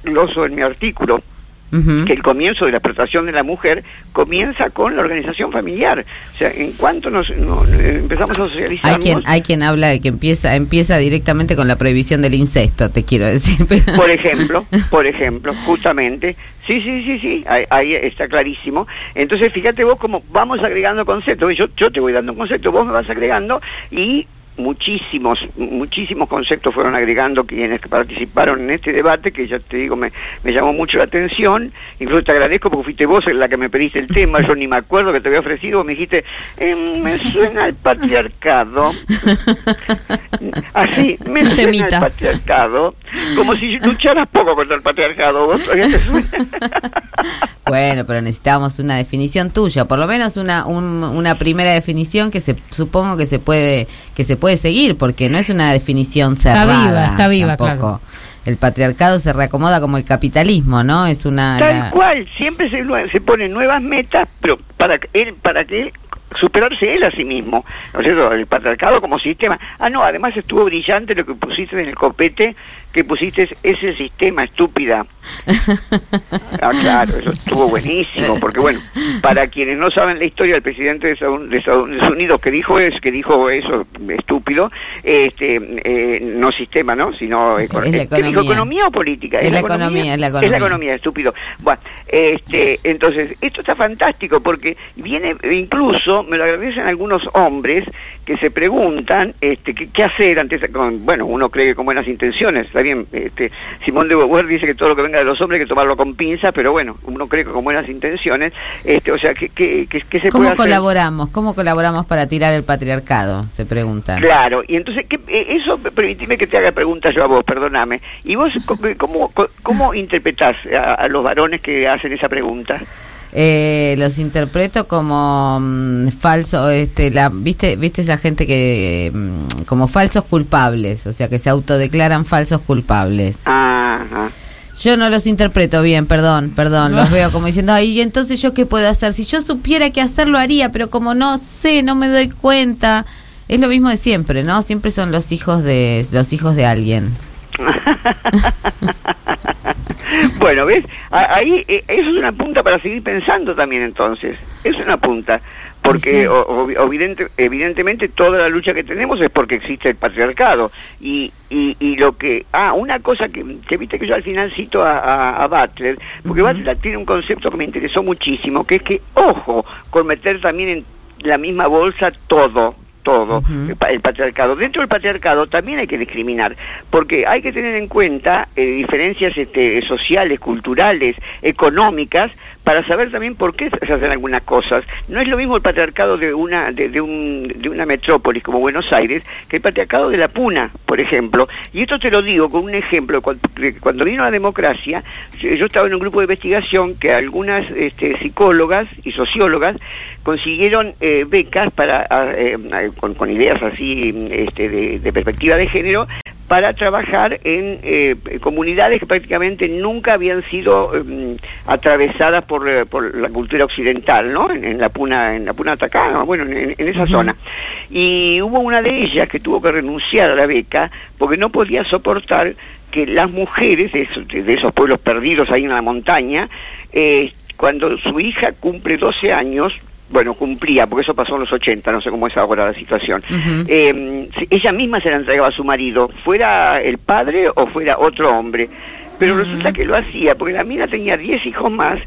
gloso en mi artículo, que el comienzo de la explotación de la mujer comienza con la organización familiar. O sea, en cuanto nos, no- empezamos a Hay socializar. quien hay quien habla de que empieza empieza directamente con la prohibición del incesto, te quiero decir. pero- Por ejemplo, por ejemplo, justamente, sí, sí, sí, sí, ahí, ahí está clarísimo. Entonces, fíjate vos cómo vamos agregando conceptos. Yo, yo te voy dando un concepto, vos me vas agregando y muchísimos, muchísimos conceptos fueron agregando quienes participaron en este debate, que ya te digo, me, me llamó mucho la atención. Incluso te agradezco porque fuiste vos la que me pediste el tema, yo ni me acuerdo que te había ofrecido, me dijiste, "Eh, me suena el patriarcado. Así, me suena Temita. el patriarcado. Como si lucharas poco contra el patriarcado. ¿Vos suena? Bueno, pero necesitábamos una definición tuya, por lo menos una un- una primera definición que se supongo que se puede que se puede seguir porque no es una definición cerrada. viva, está viva, tampoco. claro. El patriarcado se reacomoda como el capitalismo, ¿no? Es una Tal la- cual, siempre se, se ponen nuevas metas, pero para que él, para que él superarse él a sí mismo, ¿no es cierto? El patriarcado como sistema. Ah, no, además estuvo brillante lo que pusiste en el copete, que pusiste ese sistema estúpida. Ah, claro, eso estuvo buenísimo, porque bueno, para quienes no saben la historia del presidente de Estados, Unidos que dijo es que dijo eso estúpido, este, eh, no sistema, ¿no? Sino Es eh, ¿qué dijo, economía. economía o política. Es la economía, es la Es la economía. economía, estúpido. Bueno, este, entonces, esto está fantástico porque viene, incluso, me lo agradecen algunos hombres que se preguntan este, qué, hacer ante esa, con, bueno, uno cree que con buenas intenciones, está bien, este, Simón de Beauvoir dice que todo lo que venga de los hombres hay que tomarlo con pinza, pero bueno, uno cree que con buenas intenciones, este, o sea, ¿qué, qué, qué- qué se ¿Cómo puede hacer? colaboramos? ¿Cómo colaboramos para tirar el patriarcado? Se pregunta. Claro, y entonces, ¿qué, eh, eso, permitime que te haga preguntas yo a vos, perdóname. ¿Y vos co- cómo, co- cómo interpretás a, a los varones que hacen esa pregunta? Eh, los interpreto como mm, falso, este, la, viste, viste esa gente que mm, como falsos culpables, o sea que se autodeclaran falsos culpables. Ajá. Yo no los interpreto bien, perdón, perdón, los veo como diciendo, ay, ¿y entonces yo qué puedo hacer? Si yo supiera qué hacer lo haría, pero como no sé, no me doy cuenta. Es lo mismo de siempre, ¿no? Siempre son los hijos de los hijos de alguien. Bueno, ¿ves? A- Ahí, eh, eso es una punta para seguir pensando también entonces. Es una punta. Porque Sí. o- o- evidente- evidentemente toda la lucha que tenemos es porque existe el patriarcado. Y, y, y lo que... Ah, una cosa que, que viste que yo al final cito a, a- a Butler, porque Butler tiene un concepto que me interesó muchísimo, que es que, ojo, con meter también en la misma bolsa todo, todo, el, pa- el patriarcado. Dentro del patriarcado también hay que discriminar, porque hay que tener en cuenta eh, diferencias este, sociales, culturales, económicas, para saber también por qué se hacen algunas cosas. No es lo mismo el patriarcado de una de, un, de una metrópolis como Buenos Aires que el patriarcado de la Puna, por ejemplo. Y esto te lo digo con un ejemplo. Cuando, cuando vino la democracia, yo estaba en un grupo de investigación que algunas este, psicólogas y sociólogas consiguieron eh, becas para a- eh, con, ideas así este, de perspectiva de género para trabajar en eh, comunidades que prácticamente nunca habían sido eh, atravesadas por, eh, por la cultura occidental, ¿no? En, en la puna, en la puna atacana, bueno, en, en esa zona. Y hubo una de ellas que tuvo que renunciar a la beca porque no podía soportar que las mujeres de esos, de esos pueblos perdidos ahí en la montaña, eh, cuando su hija cumple 12 años, bueno, cumplía, porque eso pasó en los 80, no sé cómo es ahora la situación. Eh, ella misma se la entregaba a su marido, fuera el padre o fuera otro hombre. Pero resulta que lo hacía, porque la mina tenía 10 hijos más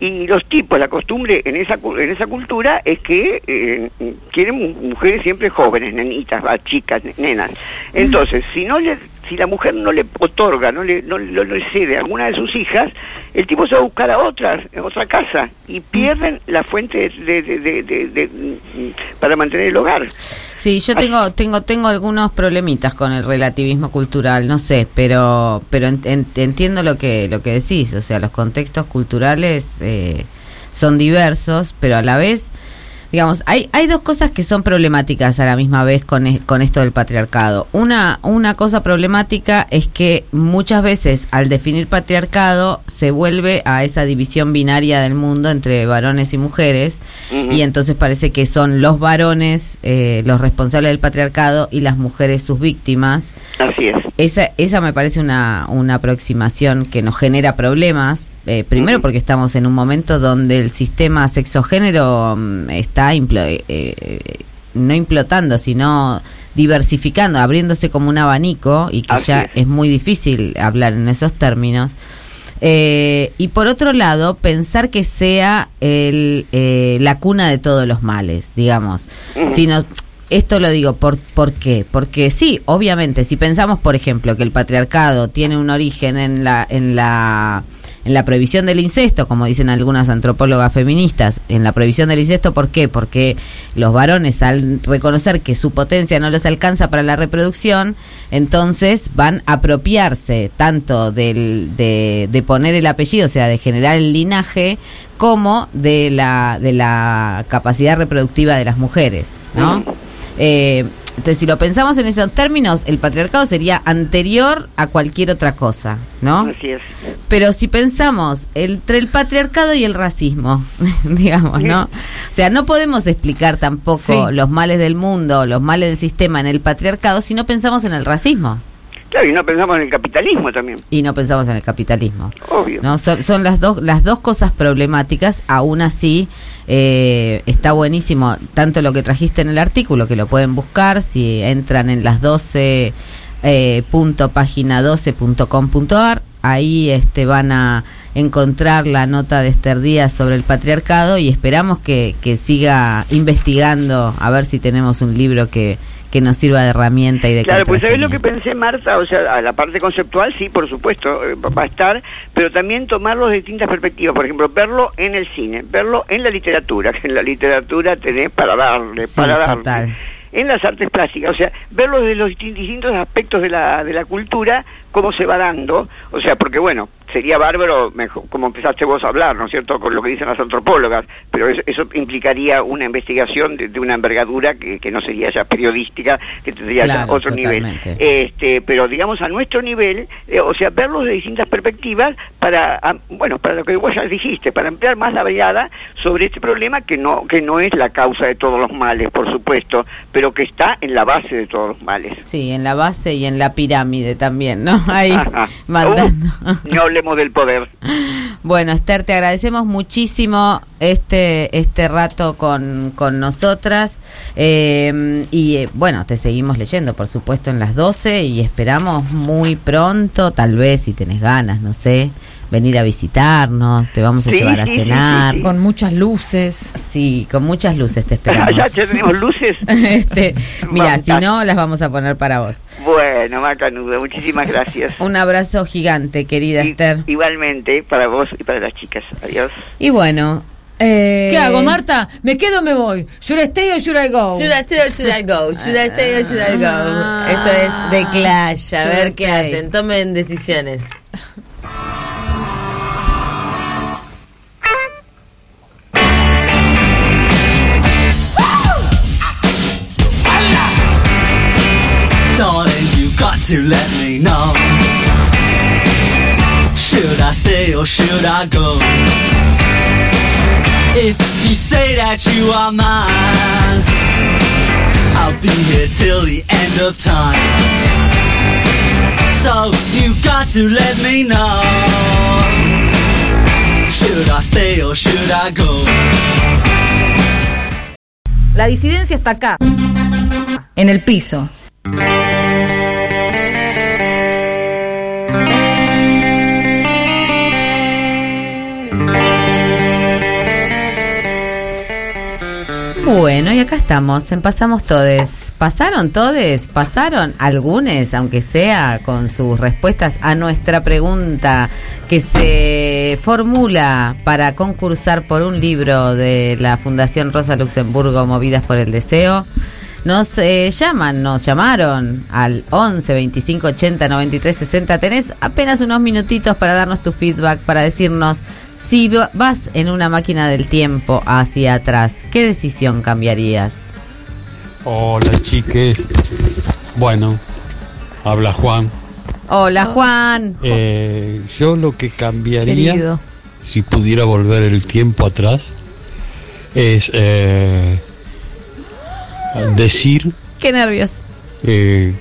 y los tipos, la costumbre en esa, en esa cultura es que eh, quieren mu- mujeres siempre jóvenes, nenitas, chicas, nenas. Entonces, si no le, si la mujer no le otorga, no le, no, no le cede a alguna de sus hijas, el tipo se va a buscar a otras, en otra casa, y pierden la fuente de, de- de- para mantener el hogar. Sí, yo tengo tengo tengo algunos problemitas con el relativismo cultural, no sé, pero pero en- en- entiendo lo que lo que decís, o sea, los contextos culturales eh, son diversos, pero a la vez digamos, hay, hay dos cosas que son problemáticas a la misma vez con, e- con esto del patriarcado. Una, una cosa problemática es que muchas veces al definir patriarcado se vuelve a esa división binaria del mundo entre varones y mujeres y entonces parece que son los varones eh, los responsables del patriarcado y las mujeres sus víctimas. Así es. Esa, esa me parece una, una aproximación que nos genera problemas. Eh, primero porque estamos en un momento donde el sistema sexogénero mm, está implo- eh, eh, no implotando, sino diversificando, abriéndose como un abanico y que Así ya es. es muy difícil hablar en esos términos. Eh, y por otro lado, pensar que sea el, eh, la cuna de todos los males, digamos. Sino, esto lo digo, ¿por, ¿por qué? Porque sí, obviamente, si pensamos, por ejemplo, que el patriarcado tiene un origen en la, en la, en la prohibición del incesto, como dicen algunas antropólogas feministas, en la prohibición del incesto, ¿por qué? Porque los varones al reconocer que su potencia no les alcanza para la reproducción, entonces van a apropiarse tanto del, de, de poner el apellido, o sea, de generar el linaje, como de la, de la capacidad reproductiva de las mujeres, ¿no? Eh, entonces, si lo pensamos en esos términos, el patriarcado sería anterior a cualquier otra cosa, ¿no? Así es. Pero si pensamos entre el patriarcado y el racismo, digamos, ¿no? O sea, no podemos explicar tampoco Sí. los males del mundo, los males del sistema en el patriarcado si no pensamos en el racismo Claro, y no pensamos en el capitalismo también. y no pensamos en el capitalismo. Obvio. ¿no? Son, son las dos las dos cosas problemáticas. Aún así, eh, está buenísimo tanto lo que trajiste en el artículo, que lo pueden buscar si entran en las 12 eh, punto página 12.com.ar. Ahí este, van a encontrar la nota de Esther Díaz sobre el patriarcado y esperamos que, que siga investigando a ver si tenemos un libro que, que nos sirva de herramienta y de Claro, pues ¿sabes lo que pensé, Marta? O sea, a la parte conceptual, sí, por supuesto, eh, va a estar, pero también tomarlo de distintas perspectivas. Por ejemplo, verlo en el cine, verlo en la literatura, que en la literatura tenés para darle, Sí, para darle. total. En las artes plásticas, o sea, verlo desde los distin- distintos aspectos de la, de la cultura, cómo se va dando, o sea, porque bueno, sería bárbaro, mejor, como empezaste vos a hablar, ¿no es cierto?, con lo que dicen las antropólogas, pero eso, eso implicaría una investigación de, de una envergadura que, que no sería ya periodística, que tendría ya otro nivel. Este, pero digamos a nuestro nivel, eh, o sea, verlos de distintas perspectivas para, bueno, para lo que vos ya dijiste, para ampliar más la mirada sobre este problema que no que no es la causa de todos los males, por supuesto, pero que está en la base de todos los males. Sí, en la base y en la pirámide también, ¿no? Ahí mandando. Uh, no del poder. Bueno, Esther, te agradecemos muchísimo este este rato con, con nosotras. eh, y eh, bueno, te seguimos leyendo, por supuesto, en las 12 y esperamos muy pronto, tal vez si tenés ganas, no sé, venir a visitarnos, te vamos a Sí, llevar a sí, cenar. sí, sí. Con muchas luces. Sí, con muchas luces te esperamos. ya, tenemos luces. este, mira, si no, las vamos a poner para vos. Bueno, Macanudo, muchísimas gracias. Un abrazo gigante, querida Esther. Igualmente, para vos y para las chicas. Adiós. Y bueno. eh, ¿Qué hago, Marta? ¿Me quedo o me voy? ¿Should I stay or should I go? Should I stay or should I go? Should I stay or should I go? Esto es de Clash. A Should ver qué hacen. Tomen decisiones. To let me know. Should I stay or should I go? If you say that you are mine, I'll be here till the end of time. So you got to let me know. Should I stay or should I go? La disidencia está acá, en el piso. Bueno, y acá estamos, en Pasamos Todes. ¿Pasaron todes? ¿Pasaron algunos, aunque sea con sus respuestas a nuestra pregunta que se formula para concursar por un libro de la Fundación Rosa Luxemburgo Movidas por el Deseo? Nos eh, llaman, nos llamaron al 11 25 80 93 60. Tenés apenas unos minutitos para darnos tu feedback, para decirnos si va- vas en una máquina del tiempo hacia atrás, ¿qué decisión cambiarías? Hola chiques. Bueno, habla Juan. Hola Juan. Eh, yo lo que cambiaría, Querido. si pudiera volver el tiempo atrás, es eh, decir Qué nervios. eh,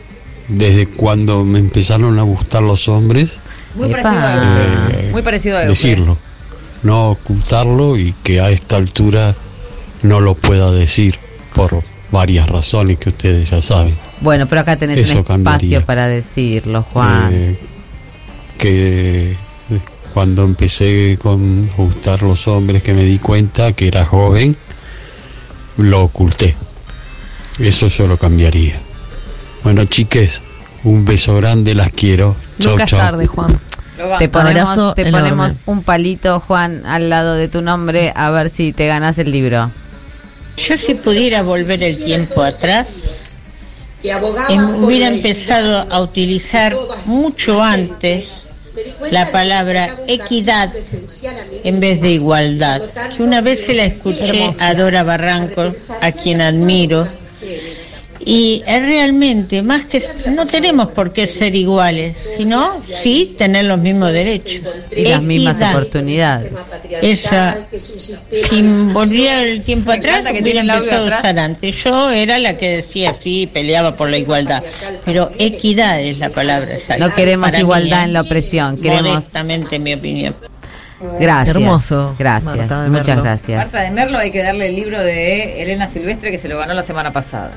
desde cuando me empezaron a gustar los hombres, Muy parecido a. Eh, Muy parecido a decirlo, no ocultarlo y que a esta altura no lo pueda decir por varias razones que ustedes ya saben. Bueno, pero acá tenés Eso un espacio cambiaría. para decirlo, Juan. Eh, que cuando empecé con gustar los hombres que me di cuenta que era joven, lo oculté. Eso yo lo cambiaría. Bueno, chiques, un beso grande, las quiero. Chau, Nunca es chau. tarde, Juan. Te ponemos, te ponemos un palito, Juan, al lado de tu nombre, a ver si te ganas el libro. Yo si pudiera volver el tiempo atrás, em, hubiera empezado a utilizar mucho antes la palabra equidad en vez de igualdad. Que una vez se la escuché a Dora Barranco, a quien admiro, y es realmente más que no tenemos por qué ser iguales, sino sí tener los mismos derechos. Y las mismas Equidad. oportunidades. Esa, si volviera el tiempo atrás, que hubiera empezado a usar antes. Yo era la que decía, sí, peleaba por la igualdad, pero equidad es la palabra. exacta. No queremos Para mí, igualdad ¿eh? en la opresión, queremos... Modestamente, mi opinión. Gracias. Hermoso, Gracias, Marta muchas gracias. Marta de Merlo hay que darle el libro de Elena Silvestre que se lo ganó la semana pasada.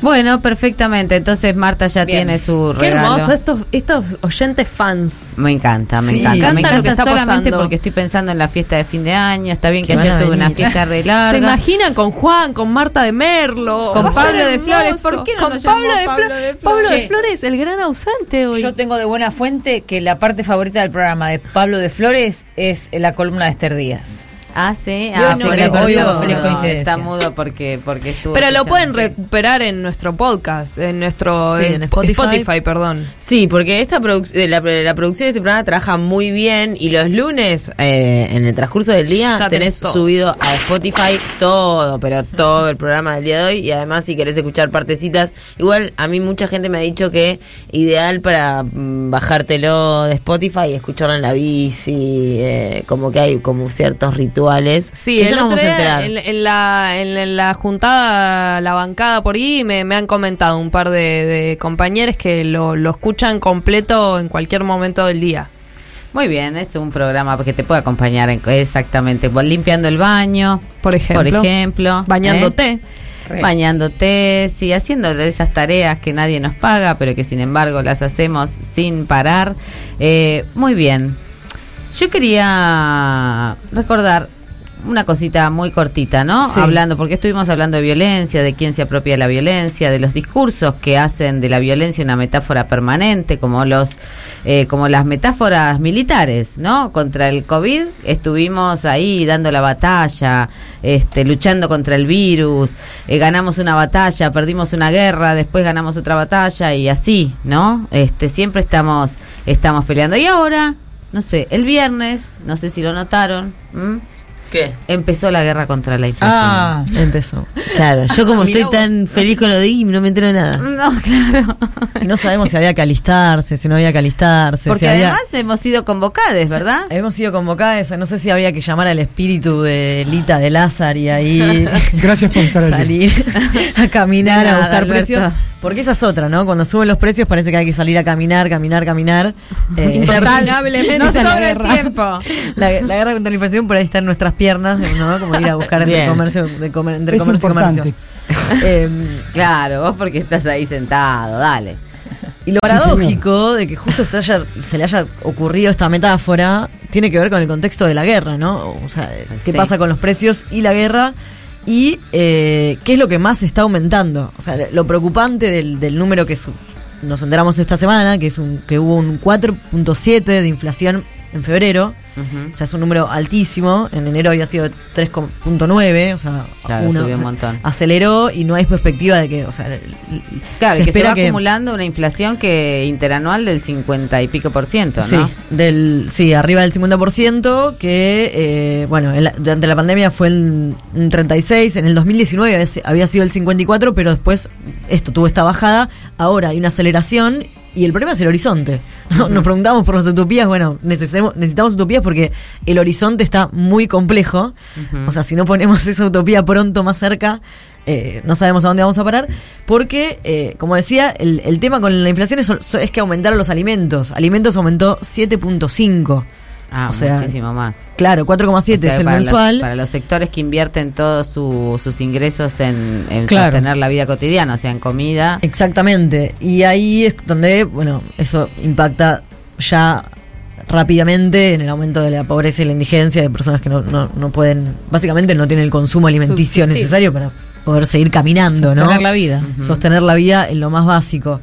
Bueno, perfectamente. Entonces Marta ya Bien. tiene su Qué regalo. hermoso, estos, estos oyentes fans. Me encanta, me Sí, encanta. me Me encanta lo que encanta está solamente pasando. porque estoy pensando en la fiesta de fin de año. Está bien que Que ayer tuve una fiesta re ¿Se larga. imaginan con Juan, con Marta de Merlo? Con Pablo de. Flores. ¿Por qué no Con nos Pablo de, Pablo Flo- de Pablo de Flores? Flores, el gran ausente hoy. Yo tengo de buena fuente que la parte favorita del programa de Pablo de Flores es la columna de Esther Díaz. Ah, sí. Ah, no está feliz mudo. coincidencia. Está mudo porque, porque estuvo Pero lo pueden recuperar en nuestro podcast, en nuestro Sí, en en Spotify. perdón. Sí, porque esta produc- eh, la, la producción de este programa trabaja muy bien y los lunes, eh, en el transcurso del día, Ya tenés todo. subido a Spotify todo, pero todo el programa del día de hoy y además si querés escuchar partecitas, igual a mí mucha gente me ha dicho que ideal para mm, bajártelo de Spotify y escucharlo en la bici, eh, como que hay como ciertos rituales. Sí, ya nos vamos a enterar. en, en la, en, en la juntada, la bancada por ahí, me, me han comentado un par de, de compañeros que lo, lo escuchan completo en cualquier momento del día. Muy bien, es un programa que te puede acompañar en- exactamente limpiando el baño, Por ejemplo. por ejemplo, Bañándote. ¿eh? bañándote, sí, haciendo de esas tareas que nadie nos paga, pero que sin embargo las hacemos sin parar. Eh, muy bien. Yo quería recordar una cosita muy cortita, ¿no? Sí. Hablando, porque estuvimos hablando de violencia, de quién se apropia de la violencia, de los discursos que hacen de la violencia una metáfora permanente, como los, eh, como las metáforas militares, ¿no? Contra el COVID estuvimos ahí dando la batalla, este, luchando contra el virus, eh, ganamos una batalla, perdimos una guerra, después ganamos otra batalla y así, ¿no? Este, siempre estamos, estamos peleando. Y ahora, no sé, el viernes, no sé si lo notaron, ¿m? ¿Qué? empezó la guerra contra la inflación. Ah, Empezó. Claro, yo como estoy tan vos. feliz con lo de I, no me entero de nada. No, claro. Y no sabemos si había que alistarse, si no había que alistarse. Porque si había- además hemos sido convocadas, ¿verdad? Hemos sido convocadas, no sé si había que llamar al espíritu de Lita de Lázaro y ahí Gracias por estar aquí. salir a caminar, a buscar Alberto. precios. Porque esa es otra, ¿no? Cuando suben los precios parece que hay que salir a caminar, caminar, caminar. Eh, Interminablemente. la sobra el guerra. tiempo. La, la guerra contra la inflación por ahí está en nuestras piernas, ¿no? Como ir a buscar entre comercio, de comer- entre Es comercio y importante. comercio. Eh, Claro, vos porque estás ahí sentado, dale. Y lo paradójico de que justo se, haya- se le haya ocurrido esta metáfora tiene que ver con el contexto de la guerra, ¿no? O sea, qué Sí. pasa con los precios y la guerra y eh, qué es lo que más está aumentando. O sea, lo preocupante del, del número que su- nos enteramos esta semana, que es un que hubo un 4.7 de inflación en febrero. O sea, es un número altísimo. En enero había sido 3.9, o sea, Claro, uno, subió un o sea, aceleró y no hay perspectiva de que, o sea, Claro, se que se va que acumulando una inflación que interanual del 50 y pico por ciento, ¿no? Sí, del, sí, arriba del 50%, que, eh, bueno, en la- durante la pandemia fue el, un 36, en el 2019 había si- había sido el 54, pero después esto tuvo esta bajada, ahora hay una aceleración y el problema es el horizonte. ¿no? Nos preguntamos por las utopías, bueno, necesitamos, necesitamos utopías porque el horizonte está muy complejo, o sea, si no ponemos esa utopía pronto más cerca, eh, no sabemos a dónde vamos a parar, porque, eh, como decía, el, el tema con la inflación es, es que aumentaron los alimentos. Alimentos aumentó 7.5. Ah, O sea, muchísimo más. Claro, 4,7 O sea, es el para mensual. para los sectores que invierten todos su- sus ingresos en, en Claro. sostener la vida cotidiana, o sea, en comida. Exactamente. Y ahí es donde, bueno, eso impacta ya rápidamente en el aumento de la pobreza y la indigencia de personas que no, no, no pueden, básicamente no tienen el consumo alimenticio Subsistir. necesario para, poder seguir caminando, ¿no? Sostener la vida. Sostener la vida en lo más básico.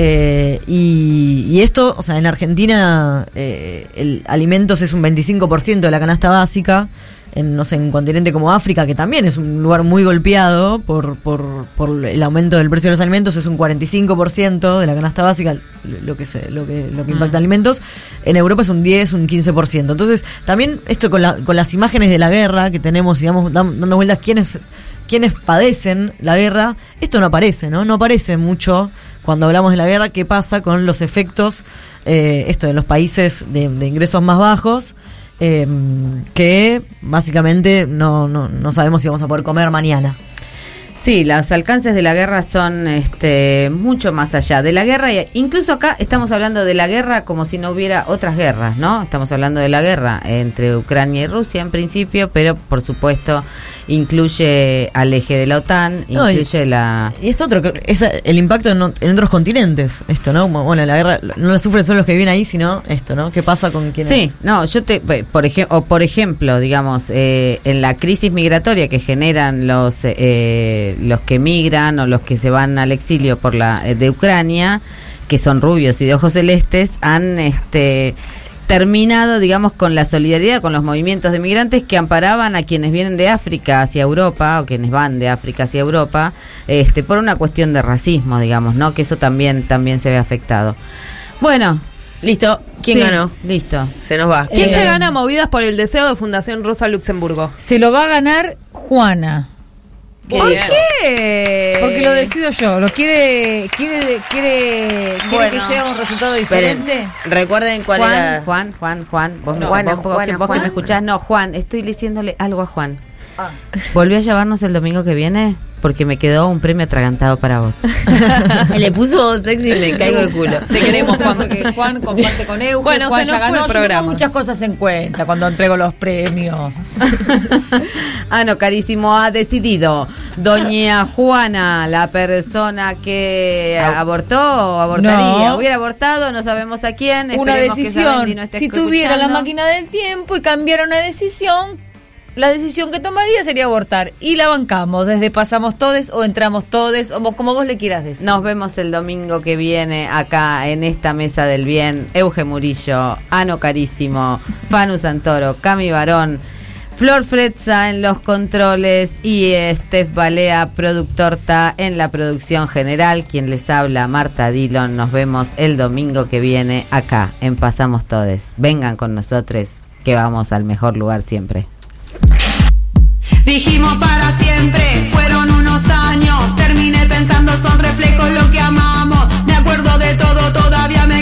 Eh, y, y esto, o sea, en Argentina eh, el alimentos es un 25% de la canasta básica. En, no sé, en un continente como África, que también es un lugar muy golpeado por, por, por el aumento del precio de los alimentos, es un 45% de la canasta básica, lo que, se, lo que, lo que impacta alimentos. En Europa es un 10, un 15%. Entonces, también esto con, la, con las imágenes de la guerra que tenemos, digamos, dando vueltas, quiénes, quiénes padecen la guerra, esto no aparece, ¿no? No aparece mucho cuando hablamos de la guerra, qué pasa con los efectos, eh, esto de los países de, ingresos más bajos, eh, que básicamente no, no, no sabemos si vamos a poder comer mañana. Sí, los alcances de la guerra son este, mucho más allá de la guerra. e Incluso acá estamos hablando de la guerra como si no hubiera otras guerras, ¿no? Estamos hablando de la guerra entre Ucrania y Rusia en principio, pero por supuesto incluye al eje de la OTAN, No, y- incluye la... Y esto otro, es el impacto en, otros continentes, esto, ¿no? Bueno, la guerra no la sufren solo los que viven ahí, sino esto, ¿no? ¿Qué pasa con quienes... Sí, no, yo te, por ejemplo, por ejemplo, digamos, eh, en la crisis migratoria que generan los eh, los que migran o los que se van al exilio por la eh, de Ucrania, que son rubios y de ojos celestes, han este terminado, digamos, con la solidaridad con los movimientos de migrantes que amparaban a quienes vienen de África hacia Europa o quienes van de África hacia Europa, este, por una cuestión de racismo, digamos, ¿no? Que eso también también se ve afectado. Bueno, listo. ¿Quién Sí, ganó? Listo. Se nos va. ¿Quién Eh, se gana movidas por el deseo de Fundación Rosa Luxemburgo? Se lo va a ganar Juana. Qué ¿Por qué? Porque lo decido yo. ¿Lo quiere, quiere, quiere, quiere Bueno. que sea un resultado Esperen, diferente? recuerden cuál Juan, era. Juan, Juan, Juan, vos, No, vos- Juana, vos- que- vos que Juan. me escuchás, no, Juan, estoy diciéndole algo a Juan. ¿Volvió a llevarnos el domingo que viene? Porque me quedó un premio atragantado para vos. Le puso sexy y me caigo de culo. Te queremos, Juan. Porque Juan comparte con Euge. Bueno, Juan se ya nos fue ganó. el Yo tengo programa. muchas cosas en cuenta cuando entrego los premios. Ah, no, carísimo, ha decidido Doña Juana, la persona que abortó o abortaría. No. Hubiera abortado, no sabemos a quién. una esperemos que decisión. Sabendi no esté si tuviera la máquina del tiempo y cambiara una decisión, la decisión que tomaría sería abortar. Y la bancamos, desde pasamos todes o entramos todes, o como vos le quieras decir. Nos vemos el domingo que viene acá en esta mesa del bien. Euge Murillo, Ano Carísimo, Fanu Santoro, Cami Barón, Flor Fretza en los controles y Steph Balea, productor Ta en la producción general. Quien les habla, Marta Dillon. Nos vemos el domingo que viene acá en Pasamos Todes. Vengan con nosotros que vamos al mejor lugar siempre. Dijimos para siempre, fueron unos años. Terminé pensando, son reflejos lo que amamos. Me acuerdo de todo, todavía me